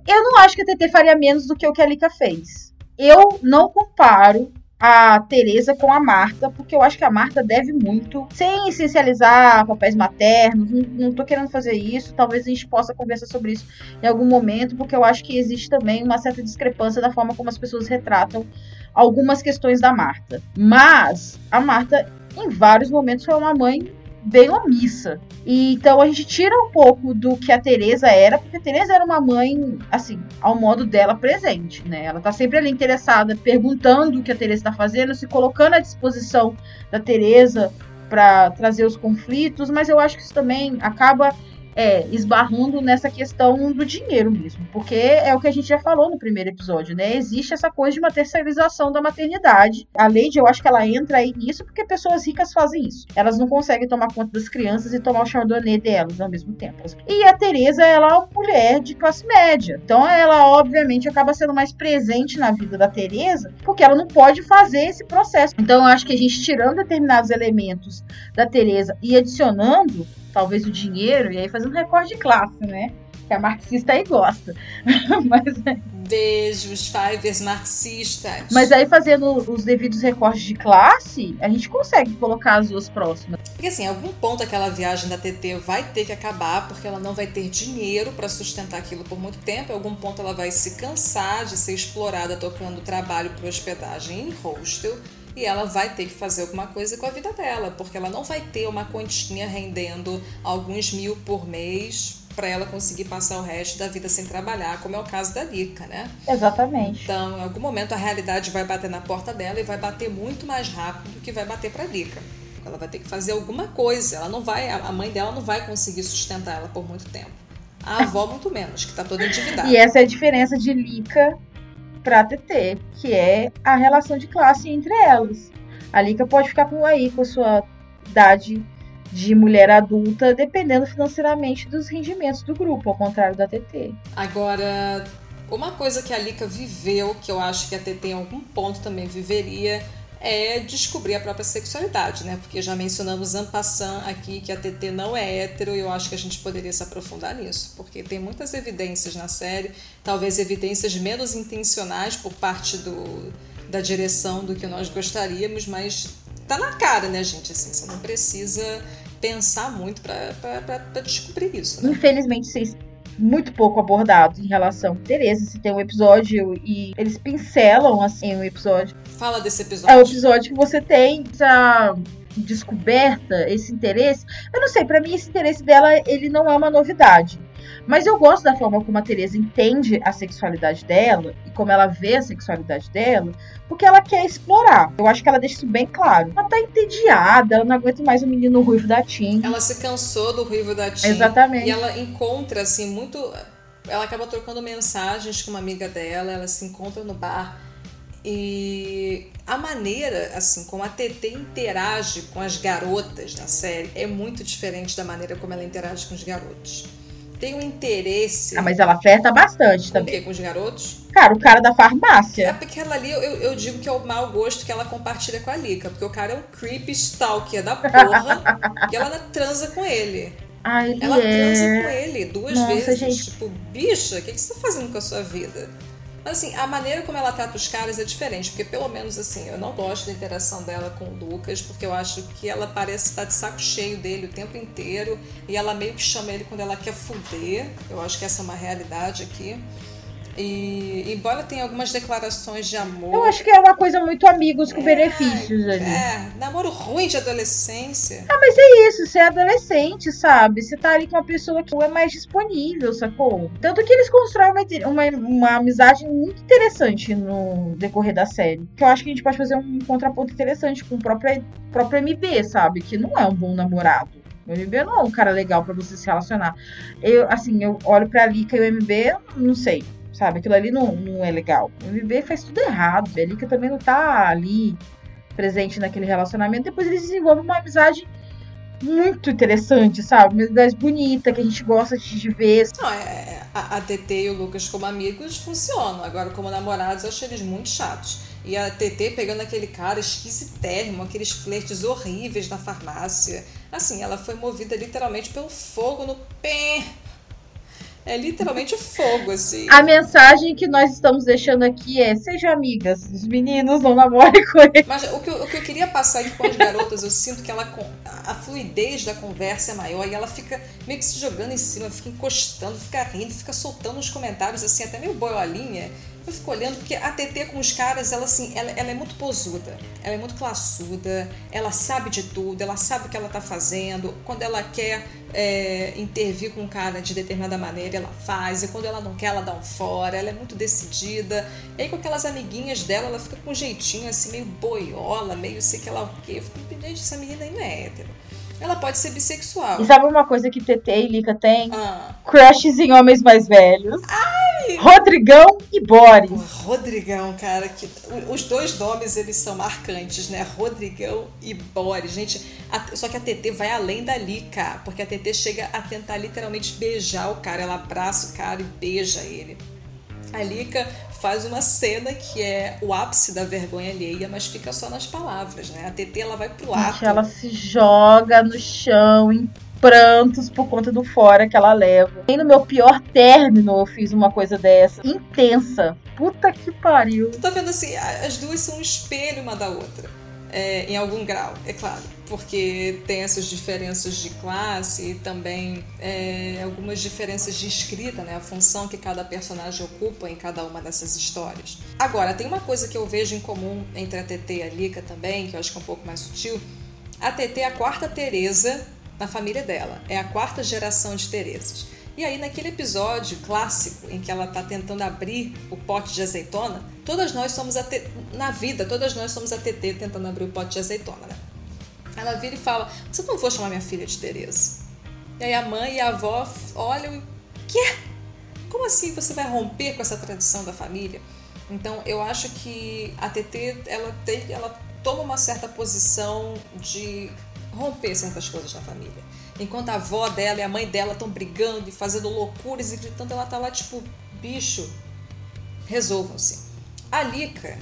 Eu não acho que a TT faria menos do que o que a Lika fez. Eu não comparo a Teresa com a Marta, porque eu acho que a Marta deve muito, sem essencializar papéis maternos, não, não tô querendo fazer isso, talvez a gente possa conversar sobre isso em algum momento, porque eu acho que existe também uma certa discrepância da forma como as pessoas retratam algumas questões da Marta. Mas a Marta em vários momentos foi uma mãe bem omissa. E, então a gente tira um pouco do que a Teresa era, porque a Teresa era uma mãe, assim, ao modo dela presente, né? Ela tá sempre ali interessada, perguntando o que a Teresa tá fazendo, se colocando à disposição da Teresa para trazer os conflitos, mas eu acho que isso também acaba é, esbarrando nessa questão do dinheiro mesmo, porque é o que a gente já falou no primeiro episódio, né? Existe essa coisa de uma terceirização da maternidade. A Lady, eu acho que ela entra aí nisso porque pessoas ricas fazem isso. Elas não conseguem tomar conta das crianças e tomar o chardonnay delas ao mesmo tempo. E a Teresa, ela é uma mulher de classe média. Então ela, obviamente, acaba sendo mais presente na vida da Teresa, porque ela não pode fazer esse processo. Então eu acho que a gente tirando determinados elementos da Teresa e adicionando talvez o dinheiro, e aí fazendo recorde de classe, né? que é marxista e gosta. Mas, Beijos, Fivers marxistas. mas aí fazendo os devidos recortes de classe, a gente consegue colocar as duas próximas. Porque assim, em algum ponto aquela viagem da TT vai ter que acabar, porque ela não vai ter dinheiro para sustentar aquilo por muito tempo. Em algum ponto ela vai se cansar de ser explorada tocando trabalho por hospedagem em hostel. E ela vai ter que fazer alguma coisa com a vida dela, porque ela não vai ter uma continha rendendo alguns mil por mês para ela conseguir passar o resto da vida sem trabalhar, como é o caso da Lika, né? Exatamente. Então, em algum momento a realidade vai bater na porta dela e vai bater muito mais rápido do que vai bater para Lika. Ela vai ter que fazer alguma coisa. Ela não vai, a mãe dela não vai conseguir sustentar ela por muito tempo. A avó muito menos, que tá toda endividada. E essa é a diferença de Lika pra TT, que é a relação de classe entre elas. A Lika pode ficar com aí com a sua idade de mulher adulta, dependendo financeiramente dos rendimentos do grupo, ao contrário da TT. Agora, uma coisa que a Lika viveu, que eu acho que a TT em algum ponto também viveria, é descobrir a própria sexualidade, né? Porque já mencionamos en passant aqui que a TT não é hétero e eu acho que a gente poderia se aprofundar nisso, porque tem muitas evidências na série, talvez evidências menos intencionais por parte do, da direção do que nós gostaríamos, mas tá na cara, né, gente? Assim, você não precisa pensar muito para descobrir isso, né? Infelizmente, vocês muito pouco abordados em relação a Tereza. Se tem um episódio e eles pincelam assim o episódio. Fala desse episódio. É o episódio que você tem essa descoberta, esse interesse. Eu não sei, para mim esse interesse dela, ele não é uma novidade. Mas eu gosto da forma como a Teresa entende a sexualidade dela e como ela vê a sexualidade dela, porque ela quer explorar. Eu acho que ela deixa isso bem claro. Ela tá entediada, ela não aguenta mais o menino ruivo da Tim. Ela se cansou do ruivo da Tim. Exatamente. E ela encontra, assim, muito. Ela acaba trocando mensagens com uma amiga dela, ela se encontra no bar. E a maneira, assim, como a TT interage com as garotas na série é muito diferente da maneira como ela interage com os garotos. Tem um interesse. Ah, mas ela flerta bastante com também. o quê? Com os garotos? Cara, o cara da farmácia. É porque ela ali, eu, eu digo que é o mau gosto que ela compartilha com a Lika. Porque o cara é um creepy stalker da porra e ela transa com ele. Ele Ela é. transa com ele duas Nossa, vezes. gente. Tipo, bicha, o que, que você tá fazendo com a sua vida? Mas assim, a maneira como ela trata os caras é diferente, porque pelo menos assim, eu não gosto da interação dela com o Lucas, porque eu acho que ela parece estar de saco cheio dele o tempo inteiro, e ela meio que chama ele quando ela quer fuder. Eu acho que essa é uma realidade aqui. E embora tenha algumas declarações de amor. Eu acho que é uma coisa muito amigos com benefícios ali. É, namoro ruim de adolescência. Ah, mas é isso, você é adolescente, sabe? Você tá ali com uma pessoa que é mais disponível, sacou? Tanto que eles constroem uma, uma, uma amizade muito interessante no decorrer da série. Que eu acho que a gente pode fazer um contraponto interessante com o próprio, próprio MB, sabe? Que não é um bom namorado. O MB não é um cara legal pra você se relacionar. Eu, assim, eu olho pra Lika e o MB, não sei, sabe? Aquilo ali não, não é legal. O MB faz tudo errado. A Lika também não tá ali presente naquele relacionamento. Depois eles desenvolvem uma amizade muito interessante, sabe? Uma amizade bonita, que a gente gosta de ver. Não, é, a, a TT e o Lucas como amigos funcionam. Agora, como namorados, eu acho eles muito chatos. E a TT pegando aquele cara esquisitérrimo, aqueles flertes horríveis na farmácia. Assim, ela foi movida literalmente pelo fogo no pé. É literalmente fogo, assim. A mensagem que nós estamos deixando aqui é: sejam amigas, os meninos não namorem com ele. Mas o que, eu, o que eu queria passar com as garotas, eu sinto que ela a fluidez da conversa é maior e ela fica meio que se jogando em cima, fica encostando, fica rindo, fica soltando uns comentários assim, até meio boiolinha. Eu fico olhando, porque a TT com os caras, ela assim, ela, ela é muito posuda, ela é muito classuda, ela sabe de tudo, ela sabe o que ela tá fazendo. Quando ela quer é, intervir com um cara de determinada maneira, ela faz, e quando ela não quer, ela dá um fora, ela é muito decidida. E aí com aquelas amiguinhas dela, ela fica com um jeitinho assim, meio boiola, meio sei que lá o quê. Eu fico, gente, essa menina aí não é hétero. Ela pode ser bissexual. E sabe uma coisa que TT e Lika tem? Ah. Crushes em homens mais velhos. Rodrigão e Boris. Rodrigão, cara, que os dois nomes eles são marcantes, né? Rodrigão e Boris. Gente, a- só que a TT vai além da Lika, porque a TT chega a tentar literalmente beijar o cara, ela abraça o cara e beija ele. A Lika faz uma cena que é o ápice da vergonha alheia, mas fica só nas palavras, né? A TT ela vai pro. Gente, ela se joga no chão, em prantos por conta do fora que ela leva. E no meu pior término eu fiz uma coisa dessa. Intensa. Puta que pariu. Tu tá vendo assim, as duas são um espelho uma da outra. É, em algum grau, é claro. Porque tem essas diferenças de classe e também é, algumas diferenças de escrita, né? A função que cada personagem ocupa em cada uma dessas histórias. Agora, tem uma coisa que eu vejo em comum entre a TT e a Lika também, que eu acho que é um pouco mais sutil. A TT é a quarta Teresa na família dela. É a quarta geração de Teresas. E aí, naquele episódio clássico em que ela está tentando abrir o pote de azeitona, todas nós somos a t... na vida, todas nós somos a TT tentando abrir o pote de azeitona, né? Ela vira e fala: Você não vou chamar minha filha de Tereza. E aí a mãe e a avó olham e. Quê? Como assim você vai romper com essa tradição da família? Então eu acho que a TT ela, tem, ela toma uma certa posição de romper certas coisas na família. Enquanto a avó dela e a mãe dela estão brigando e fazendo loucuras e gritando, ela tá lá tipo, bicho, resolvam-se. A Lika,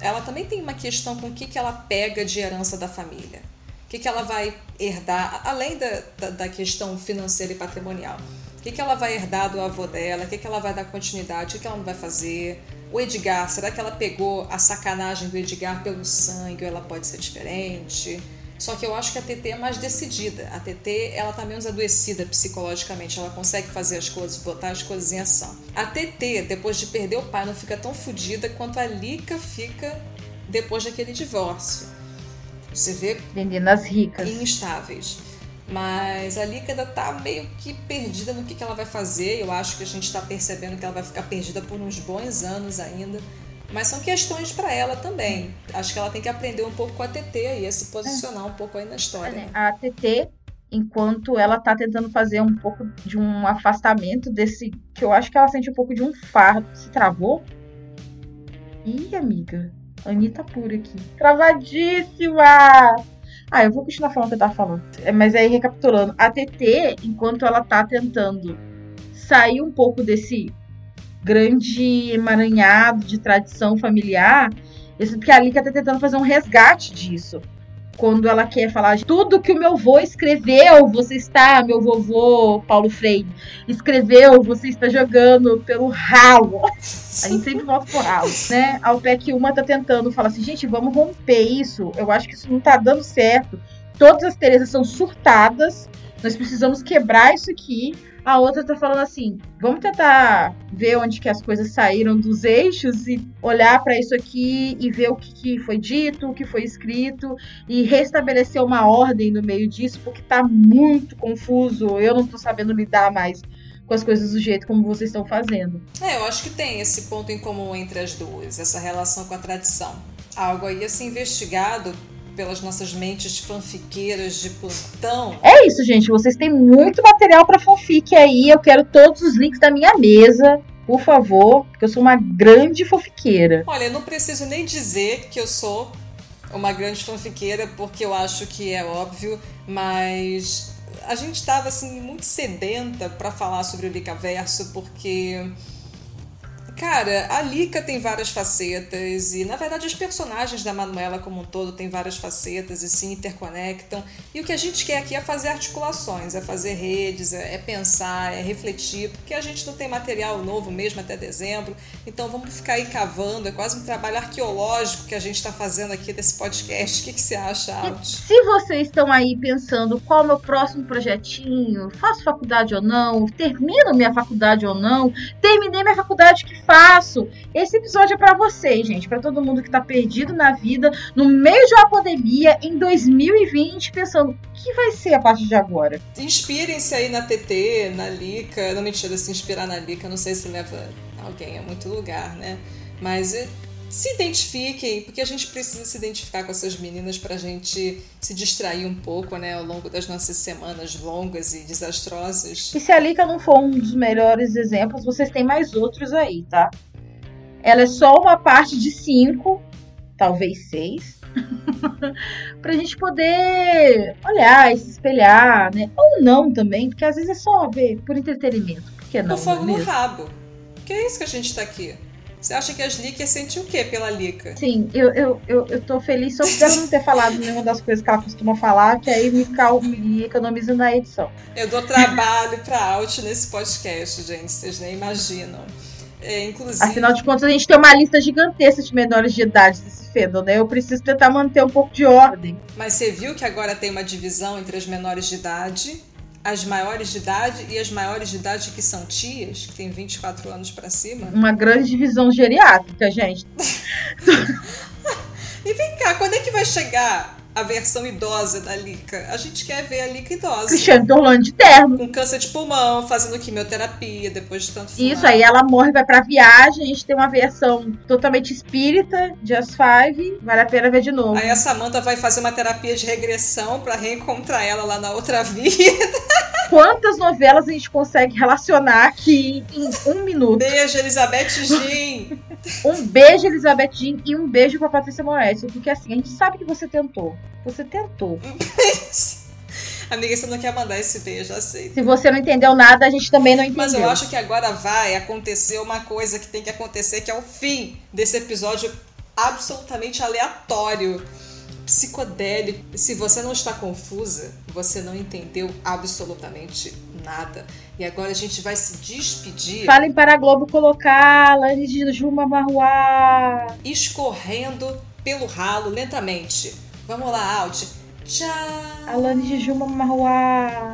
ela também tem uma questão com o que, que ela pega de herança da família. Que, que ela vai herdar, além da, da, da questão financeira e patrimonial. O que, que ela vai herdar do avô dela, o que, que ela vai dar continuidade, o que, que ela não vai fazer. O Edgar, será que ela pegou a sacanagem do Edgar pelo sangue ou ela pode ser diferente? Só que eu acho que a TT é mais decidida. A TT, ela tá menos adoecida psicologicamente. Ela consegue fazer as coisas, botar as coisas em ação. A TT, depois de perder o pai, não fica tão fodida quanto a Lika fica depois daquele divórcio. Você vê... Vendendo as ricas. Instáveis. Mas a Lika ainda tá meio que perdida no que, que ela vai fazer. Eu acho que a gente tá percebendo que ela vai ficar perdida por uns bons anos ainda. Mas são questões para ela também. Acho que ela tem que aprender um pouco com a TT e se posicionar um pouco aí na história. É, a TT, enquanto ela tá tentando fazer um pouco de um afastamento desse. que eu acho que ela sente um pouco de um fardo. Se travou? Ih, amiga. Anitta pura aqui. Travadíssima! Ah, eu vou continuar falando o que eu tava falando. É, mas aí, recapitulando, a TT, enquanto ela tá tentando sair um pouco desse grande emaranhado de tradição familiar. Isso porque a Lika tá tentando fazer um resgate disso. Quando ela quer falar tudo que o meu avô escreveu, você está, meu vovô Paulo Freire, escreveu, você está jogando pelo ralo. A gente sempre volta pro ralo, né? Ao pé que uma tá tentando falar assim, gente, vamos romper isso. Eu acho que isso não tá dando certo. Todas as Terezas são surtadas. Nós precisamos quebrar isso aqui. A outra tá falando assim: vamos tentar ver onde que as coisas saíram dos eixos e olhar para isso aqui e ver o que, que, foi dito, o que foi escrito e restabelecer uma ordem no meio disso, porque tá muito confuso. Eu não tô sabendo lidar mais com as coisas do jeito como vocês estão fazendo. É, eu acho que tem esse ponto em comum entre as duas, essa relação com a tradição. Algo aí a ser investigado pelas nossas mentes fanfiqueiras de plantão. É isso, gente. Vocês têm muito material para fanfic aí. Eu quero todos os links da minha mesa. Por favor, porque eu sou uma grande fanfiqueira. Olha, eu não preciso nem dizer que eu sou uma grande fanfiqueira, porque eu acho que é óbvio, mas a gente estava assim muito sedenta para falar sobre o Licaverso, porque Cara, a Lika tem várias facetas e, na verdade, os personagens da Manuela como um todo têm várias facetas e se interconectam. E o que a gente quer aqui é fazer articulações, é fazer redes, é, é pensar, é refletir, porque a gente não tem material novo mesmo até dezembro. Então vamos ficar aí cavando, é quase um trabalho arqueológico que a gente está fazendo aqui desse podcast. O que, que você acha, Alt? Se vocês estão aí pensando qual é o meu próximo projetinho, faço faculdade ou não, termino minha faculdade ou não, terminei minha faculdade que faço. Esse episódio é para vocês, gente, para todo mundo que tá perdido na vida, no meio de uma pandemia, em 2020, pensando o que vai ser a partir de agora. Inspirem-se aí na TT, na Lica. Não mentira, se inspirar na Lica, não sei se leva alguém a muito lugar, né? Mas se identifiquem, porque a gente precisa se identificar com essas meninas pra gente se distrair um pouco, né, ao longo das nossas semanas longas e desastrosas. E se a Lika não for um dos melhores exemplos, vocês têm mais outros aí, tá? Ela é só uma parte de cinco, talvez seis, pra gente poder olhar e se espelhar, né? Ou não também, porque às vezes é só ver por entretenimento. Por que não? O fogo não é no rabo. Que é isso que a gente tá aqui Você acha que as Lica sentiu o quê pela Lica? Sim, eu, eu, eu, eu tô feliz só por ela não ter falado nenhuma das coisas que ela costuma falar, que aí me, cal, me economiza na edição. Eu dou trabalho pra Alt nesse podcast, gente, vocês nem imaginam. É, inclusive. Afinal de contas, a gente tem uma lista gigantesca de menores de idade desse fandom, né? Eu preciso tentar manter um pouco de ordem. Mas você viu que agora tem uma divisão entre as menores de idade as maiores de idade e as maiores de idade que são tias, que tem 24 anos para cima. Uma grande divisão geriátrica, gente. e vem cá, quando é que vai chegar a versão idosa da Lica. A gente quer ver a Lica idosa. Cristiane Torlando de terno. Com câncer de pulmão, fazendo quimioterapia depois de tanto fumar. Isso, aí ela morre, vai pra viagem. A gente tem uma versão totalmente espírita, Just Five. Vale a pena ver de novo. Aí a Samantha vai fazer uma terapia de regressão para reencontrar ela lá na outra vida. Quantas novelas a gente consegue relacionar aqui em um minuto? Beijo, Elizabeth Jean. um beijo, Elizabeth Jean, e um beijo pra Patrícia Moretti. Porque assim, a gente sabe que você tentou. Você tentou. Amiga, você não quer mandar esse beijo, aceita. Se você não entendeu nada, a gente também não entendeu. Mas eu acho que agora vai acontecer uma coisa que tem que acontecer, que é o fim desse episódio absolutamente aleatório, psicodélico. Se você não está confusa, você não entendeu absolutamente nada. E agora a gente vai se despedir. Falem para a Globo colocar Lani de Juma Marruá. Escorrendo pelo ralo lentamente. Vamos lá, Alt. Tchau. Alane de Juma Marruá.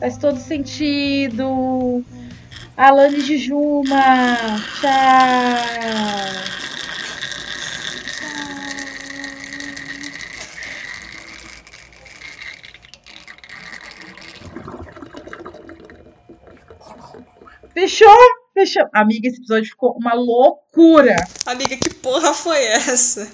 Faz todo sentido. Alane de Juma. Tchau. Fechou? Fechou. Amiga, esse episódio ficou uma loucura. Amiga, que porra foi essa?